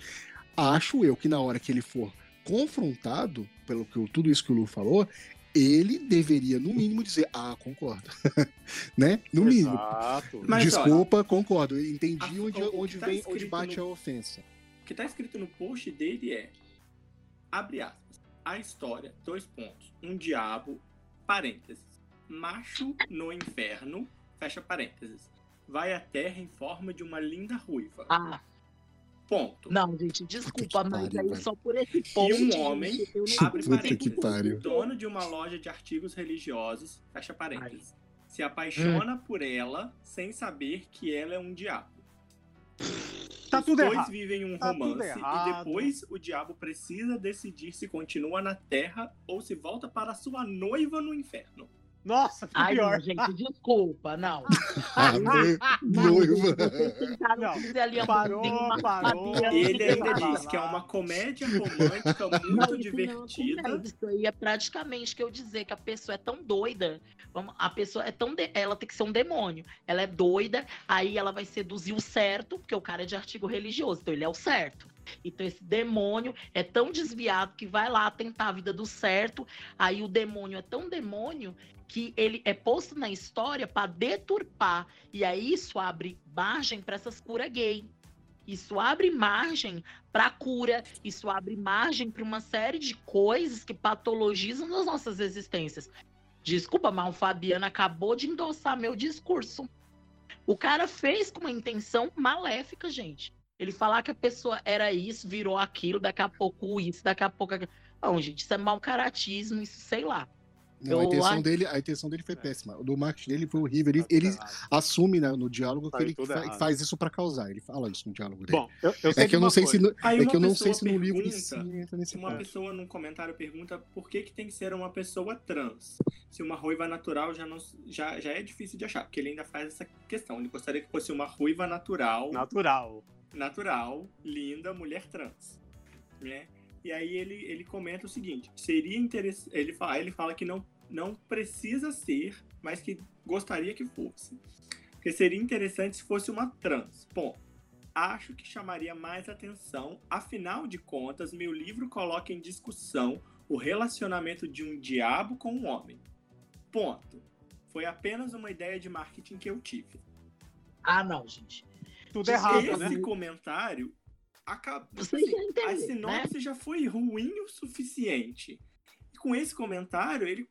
Acho eu que na hora que ele for confrontado pelo que tudo isso que o Lu falou, ele deveria, no mínimo, dizer, ah, concordo. né? No mínimo. Exato. Mas, Desculpa, olha, concordo. Eu entendi a, onde, onde, tá vem, onde bate no, a ofensa. O que está escrito no post dele é, abre aspas, a história, dois pontos, um diabo, parênteses, macho no inferno, fecha parênteses, vai à terra em forma de uma linda ruiva. Ah. Ponto. Não, gente, desculpa, mas aí só por esse ponto. E um homem, abre parênteses, dono de uma loja de artigos religiosos, fecha parênteses, Ai. se apaixona hum. por ela sem saber que ela é um diabo. Tá Os tudo dois errado. vivem um tá romance e depois o diabo precisa decidir se continua na terra ou se volta para sua noiva no inferno. Nossa, ficou Ai, pior. Não, gente, desculpa, não. Ah, noiva. Não, parou, parou. Ele ainda diz que é uma comédia romântica muito não, divertida. Não, isso aí é praticamente que eu dizer que a pessoa é tão doida. A pessoa é tão. De... Ela tem que ser um demônio. Ela é doida, aí ela vai seduzir o certo, porque o cara é de artigo religioso, então ele é o certo. Então esse demônio é tão desviado que vai lá tentar a vida do certo. Aí o demônio é tão demônio que ele é posto na história para deturpar. E aí isso abre margem para essas curas gay. Isso abre margem para cura, isso abre margem para uma série de coisas que patologizam as nossas existências. Desculpa, mas o Fabiano acabou de endossar meu discurso. O cara fez com uma intenção maléfica, gente. Ele falar que a pessoa era isso, virou aquilo, daqui a pouco isso, daqui a pouco aquilo. Não, gente, isso é mau caratismo, isso sei lá. Não, a, intenção dele, a intenção dele foi é. péssima. O do marketing dele foi horrível. Ele, ele assume né, no diálogo que ele fa faz isso para causar. Ele fala isso no diálogo dele. Bom, eu, eu é que eu não sei se no, é que eu não sei se no livro entra nesse Uma ponto. pessoa num comentário pergunta por que, que tem que ser uma pessoa trans. Se uma ruiva natural já, não, já, já é difícil de achar, porque ele ainda faz essa questão. Ele gostaria que fosse uma ruiva natural. Natural. Natural, linda, mulher trans. Né? E aí ele, ele comenta o seguinte: seria interessante. Ele fala, ele fala que não, não precisa ser, mas que gostaria que fosse. Porque seria interessante se fosse uma trans. Bom, acho que chamaria mais atenção. Afinal de contas, meu livro coloca em discussão o relacionamento de um diabo com um homem. Ponto. Foi apenas uma ideia de marketing que eu tive. Ah, não, gente. Tudo errado, Esse né? Esse comentário acaba, assim, a sinopse né? já foi ruim o suficiente. E com esse comentário, ele,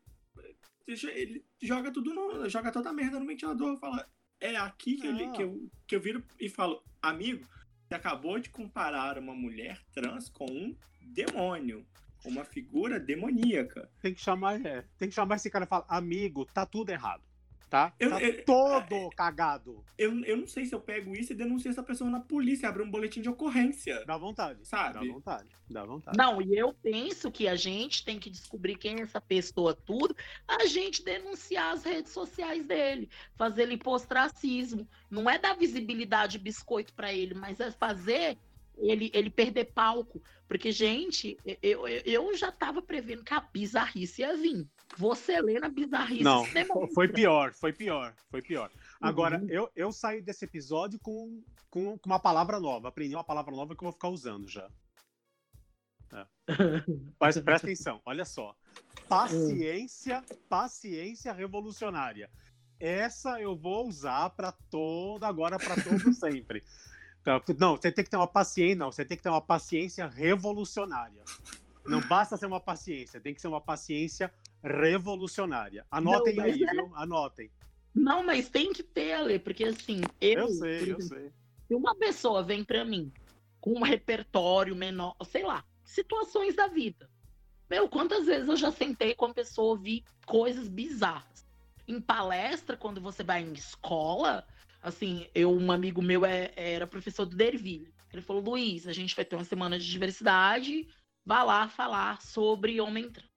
ele joga tudo no, joga toda a merda no ventilador, fala, é aqui que, ele, que, eu, que eu viro e falo, amigo, você acabou de comparar uma mulher trans com um demônio, com uma figura demoníaca. Tem que chamar, é, tem que chamar esse cara e falar, amigo, tá tudo errado tá? Eu, tá eu, todo eu, cagado. Eu, eu não sei se eu pego isso e denuncio essa pessoa na polícia, abrir um boletim de ocorrência. Dá vontade. Sabe? Dá vontade. Dá vontade. Não, e eu penso que a gente tem que descobrir quem é essa pessoa, tudo, a gente denunciar as redes sociais dele, fazer ele postracismo. Não é dar visibilidade biscoito para ele, mas é fazer ele, ele perder palco. Porque, gente, eu, eu já tava prevendo que a bizarrice ia vir. Você lê na bizarrice. Não, foi pior, foi pior, foi pior. Agora, uhum. eu, eu saí desse episódio com, com, com, uma palavra nova. Aprendi uma palavra nova que eu vou ficar usando já. É. Mas presta atenção, olha só. Paciência, paciência revolucionária. Essa eu vou usar para todo agora, para todo sempre. Então, não, você tem que ter uma paciência, não, você tem que ter uma paciência revolucionária. Não basta ser uma paciência, tem que ser uma paciência revolucionária. Anotem não, aí, é... viu? Anotem. Não, mas tem que ter, Ale, porque assim, eu. Eu sei, exemplo, eu sei. Se uma pessoa vem para mim com um repertório menor, sei lá, situações da vida. Meu, quantas vezes eu já sentei com a pessoa ouvir coisas bizarras? Em palestra, quando você vai em escola, assim, eu, um amigo meu é, era professor do Derville. Ele falou, Luiz, a gente vai ter uma semana de diversidade, vá lá falar sobre homem trans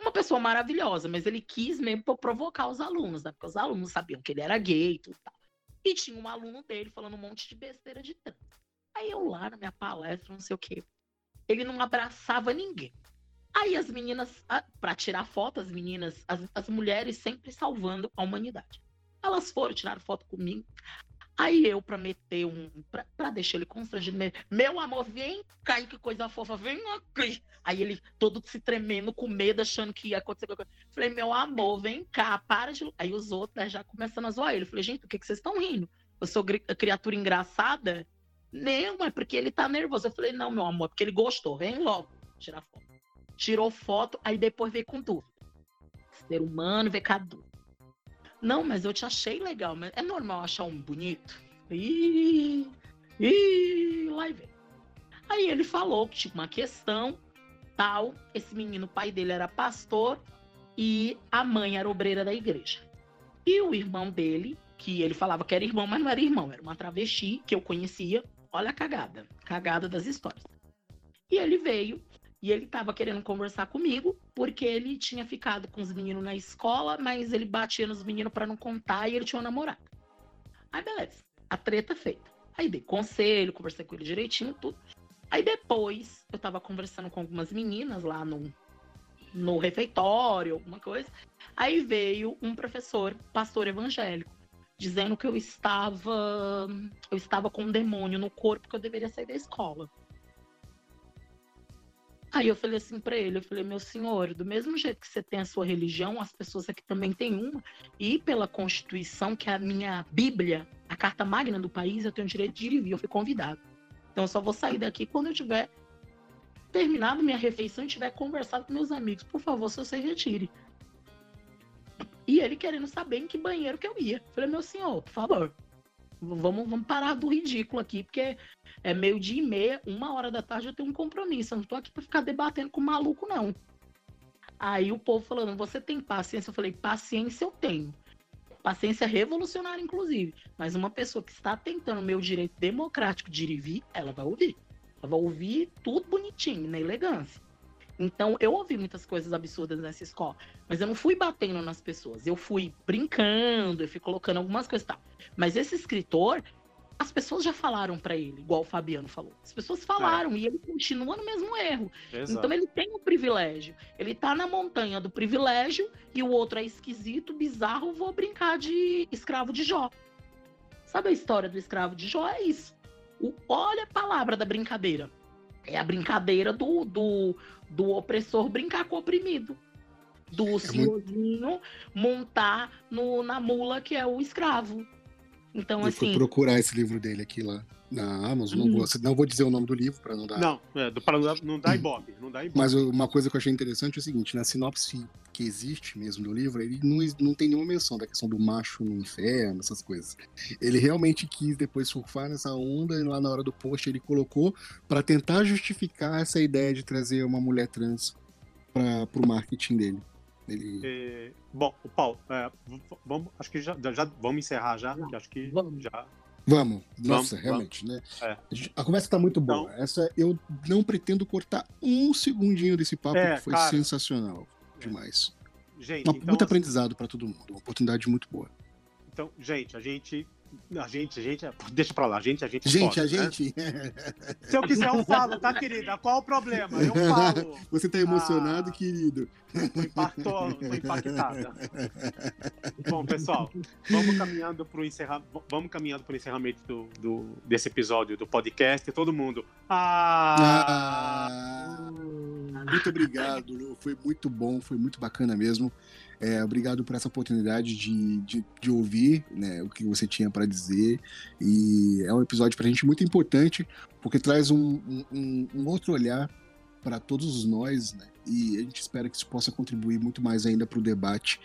uma pessoa maravilhosa, mas ele quis mesmo provocar os alunos, né? Porque os alunos sabiam que ele era gay e tudo tal. E tinha um aluno dele falando um monte de besteira de trans. Aí eu lá na minha palestra, não sei o quê, ele não abraçava ninguém. Aí as meninas, para tirar foto, as meninas, as, as mulheres sempre salvando a humanidade. Elas foram tirar foto comigo. Aí eu, pra meter um. pra, pra deixar ele constrangido, meu amor, vem cá, que coisa fofa, vem aqui. Aí ele todo se tremendo, com medo, achando que ia acontecer coisa. Falei, meu amor, vem cá, para de. Aí os outros né, já começando a zoar ele. Falei, gente, por que, que vocês estão rindo? Eu sou criatura engraçada? Não, é porque ele tá nervoso. Eu falei, não, meu amor, é porque ele gostou. Vem logo tirar foto. Tirou foto, aí depois veio com dúvida. Ser humano, vê cadu. Não, mas eu te achei legal. Mas é normal achar um bonito? Ih, ih, lá vem. Aí ele falou que tinha uma questão, tal. Esse menino, o pai dele era pastor e a mãe era obreira da igreja. E o irmão dele, que ele falava que era irmão, mas não era irmão, era uma travesti que eu conhecia. Olha a cagada, cagada das histórias. E ele veio e ele estava querendo conversar comigo, porque ele tinha ficado com os meninos na escola, mas ele batia nos meninos para não contar e ele tinha um namorado. Aí, beleza. A treta feita. Aí dei conselho, conversei com ele direitinho, tudo. Aí depois, eu tava conversando com algumas meninas lá no, no refeitório, alguma coisa. Aí veio um professor, pastor evangélico, dizendo que eu estava eu estava com um demônio no corpo que eu deveria sair da escola. Aí eu falei assim para ele, eu falei, meu senhor, do mesmo jeito que você tem a sua religião, as pessoas aqui também têm uma, e pela Constituição, que é a minha Bíblia, a carta magna do país, eu tenho direito de ir e vir, eu fui convidado. Então eu só vou sair daqui quando eu tiver terminado minha refeição e tiver conversado com meus amigos. Por favor, se você retire. E ele querendo saber em que banheiro que eu ia. Eu falei, meu senhor, por favor, vamos, vamos parar do ridículo aqui, porque é meio dia e meia, uma hora da tarde eu tenho um compromisso. Eu não tô aqui para ficar debatendo com maluco, não. Aí o povo falando, você tem paciência? Eu falei, paciência eu tenho. Paciência revolucionária, inclusive. Mas uma pessoa que está tentando o meu direito democrático de ir e vir, ela vai ouvir. Ela vai ouvir tudo bonitinho, na elegância. Então, eu ouvi muitas coisas absurdas nessa escola, mas eu não fui batendo nas pessoas. Eu fui brincando, eu fui colocando algumas coisas tal. Mas esse escritor, as pessoas já falaram para ele, igual o Fabiano falou. As pessoas falaram é. e ele continua no mesmo erro. Exato. Então ele tem o um privilégio. Ele tá na montanha do privilégio e o outro é esquisito, bizarro, vou brincar de escravo de Jó. Sabe a história do escravo de Jó? É isso. O, olha a palavra da brincadeira. É a brincadeira do, do, do opressor brincar com o oprimido. Do é senhorzinho muito... montar no, na mula que é o escravo. Então, eu assim. Fui procurar esse livro dele aqui lá na Amazon. Uhum. Não, vou, não vou dizer o nome do livro para não dar. Não, é, para não, não dar ibope. Não dá ibope. Mas uma coisa que eu achei interessante é o seguinte: na sinopse que existe mesmo do livro, ele não, não tem nenhuma menção da questão do macho no inferno, essas coisas. Ele realmente quis depois surfar nessa onda e lá na hora do post ele colocou para tentar justificar essa ideia de trazer uma mulher trans para o marketing dele. Ele... É, bom, o Paulo, é, vamos, acho que já, já vamos encerrar já, que acho que vamos. já. Vamos, nossa, vamos, realmente, vamos. né? É. A conversa está muito boa. Então, Essa eu não pretendo cortar um segundinho desse papo, é, que foi cara, sensacional demais. Gente, um, então, muito assim, aprendizado para todo mundo, uma oportunidade muito boa. Então, gente, a gente a gente, a gente, deixa pra lá, a gente, a gente. Gente, pode, a né? gente. Se eu quiser, eu falo, tá, querida? Qual o problema? Eu falo. Você tá emocionado, ah, querido? Tô, impactou, tô impactada. Bom, pessoal, vamos caminhando pro encerra... vamos caminhando pro encerramento do, do, desse episódio do podcast. Todo mundo. Ah! ah muito obrigado, Foi muito bom, foi muito bacana mesmo. É, obrigado por essa oportunidade de, de, de ouvir né, o que você tinha para dizer. E é um episódio para a gente muito importante, porque traz um, um, um outro olhar para todos nós, né? E a gente espera que isso possa contribuir muito mais ainda para o debate.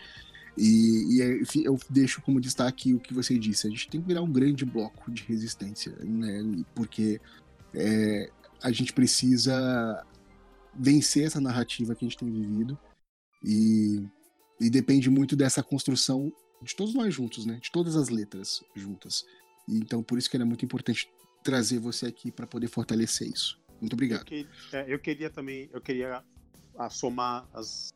E, e, eu deixo como destaque o que você disse: a gente tem que virar um grande bloco de resistência, né? Porque é, a gente precisa vencer essa narrativa que a gente tem vivido. E e depende muito dessa construção de todos nós juntos, né? De todas as letras juntas. E então, por isso que era muito importante trazer você aqui para poder fortalecer isso. Muito obrigado. Eu, que, é, eu queria também, eu queria somar as,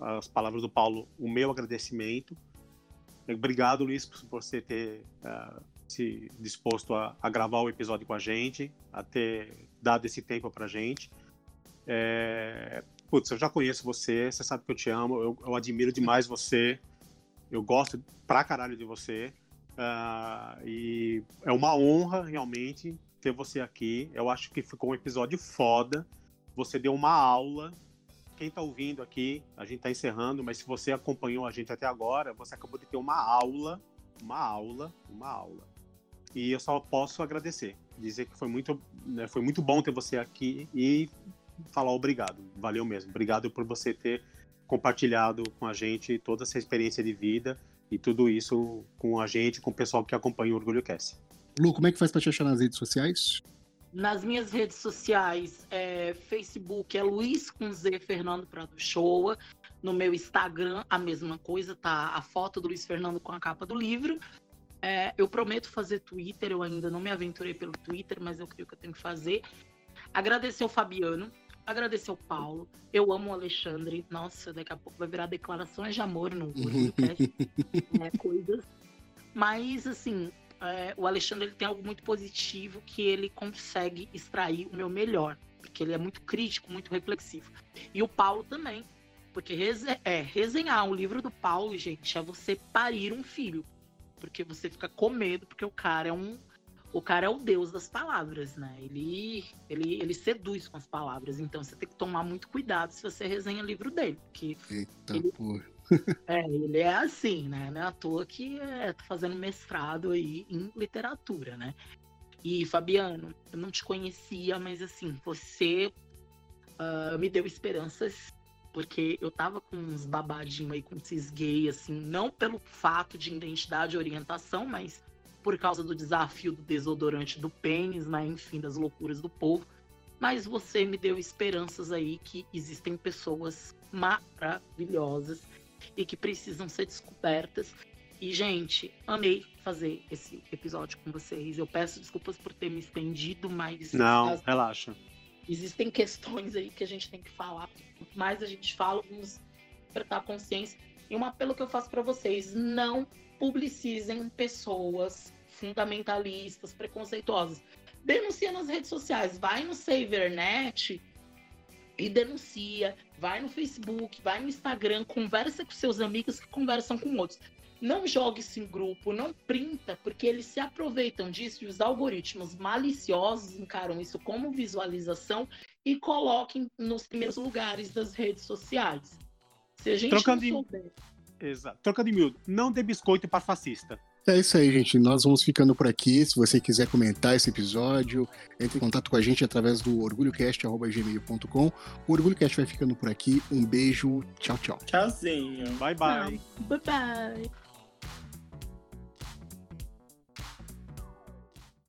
as palavras do Paulo, o meu agradecimento. Obrigado, Luiz, por você ter uh, se disposto a, a, gravar o episódio com a gente, a ter dado esse tempo para a gente. É, putz, eu já conheço você, você sabe que eu te amo, eu, eu admiro demais você, eu gosto pra caralho de você. Uh, e é uma honra realmente ter você aqui. Eu acho que ficou um episódio foda. Você deu uma aula. Quem está ouvindo aqui, a gente está encerrando, mas se você acompanhou a gente até agora, você acabou de ter uma aula, uma aula, uma aula. E eu só posso agradecer, dizer que foi muito, né, foi muito bom ter você aqui e falar obrigado. Valeu mesmo. Obrigado por você ter compartilhado com a gente toda essa experiência de vida e tudo isso com a gente, com o pessoal que acompanha o Orgulho Cast. Lu, como é que faz para te achar nas redes sociais? Nas minhas redes sociais, é, Facebook é Luiz com Z Fernando Prado Showa. No meu Instagram, a mesma coisa, tá a foto do Luiz Fernando com a capa do livro. É, eu prometo fazer Twitter, eu ainda não me aventurei pelo Twitter, mas eu creio que eu tenho que fazer. Agradecer ao Fabiano, agradecer ao Paulo. Eu amo o Alexandre. Nossa, daqui a pouco vai virar declarações de amor no podcast. né, coisas. Mas, assim, é, o Alexandre ele tem algo muito positivo que ele consegue extrair o meu melhor, porque ele é muito crítico, muito reflexivo. E o Paulo também, porque é, resenhar um livro do Paulo, gente, é você parir um filho, porque você fica com medo, porque o cara é um o cara é o deus das palavras, né? Ele, ele, ele seduz com as palavras, então você tem que tomar muito cuidado se você resenha livro dele, porque Eita, ele, porra. É, ele é assim, né? Não é à toa que é, tá fazendo mestrado aí em literatura, né? E, Fabiano, eu não te conhecia, mas assim, você uh, me deu esperanças, porque eu tava com uns babadinhos aí com cis gay, assim, não pelo fato de identidade e orientação, mas por causa do desafio do desodorante do pênis, né? Enfim, das loucuras do povo. Mas você me deu esperanças aí que existem pessoas maravilhosas e que precisam ser descobertas. E, gente, amei fazer esse episódio com vocês. Eu peço desculpas por ter me estendido, mas. Não, as... relaxa. Existem questões aí que a gente tem que falar. Quanto mais a gente fala, vamos despertar consciência. E um apelo que eu faço para vocês: não publicizem pessoas fundamentalistas, preconceituosas. Denuncia nas redes sociais. Vai no SaverNet e denuncia, vai no Facebook, vai no Instagram, conversa com seus amigos que conversam com outros. Não jogue isso em grupo, não printa, porque eles se aproveitam disso e os algoritmos maliciosos encaram isso como visualização e coloquem nos primeiros lugares das redes sociais. Se a gente Trocando não souber... Exato. Troca de miúdo. Não dê biscoito para fascista. É isso aí, gente. Nós vamos ficando por aqui. Se você quiser comentar esse episódio, entre em contato com a gente através do orgulhocast.gmail.com. O OrgulhoCast vai ficando por aqui. Um beijo. Tchau, tchau. Tchauzinho. Bye, bye. Bye, bye.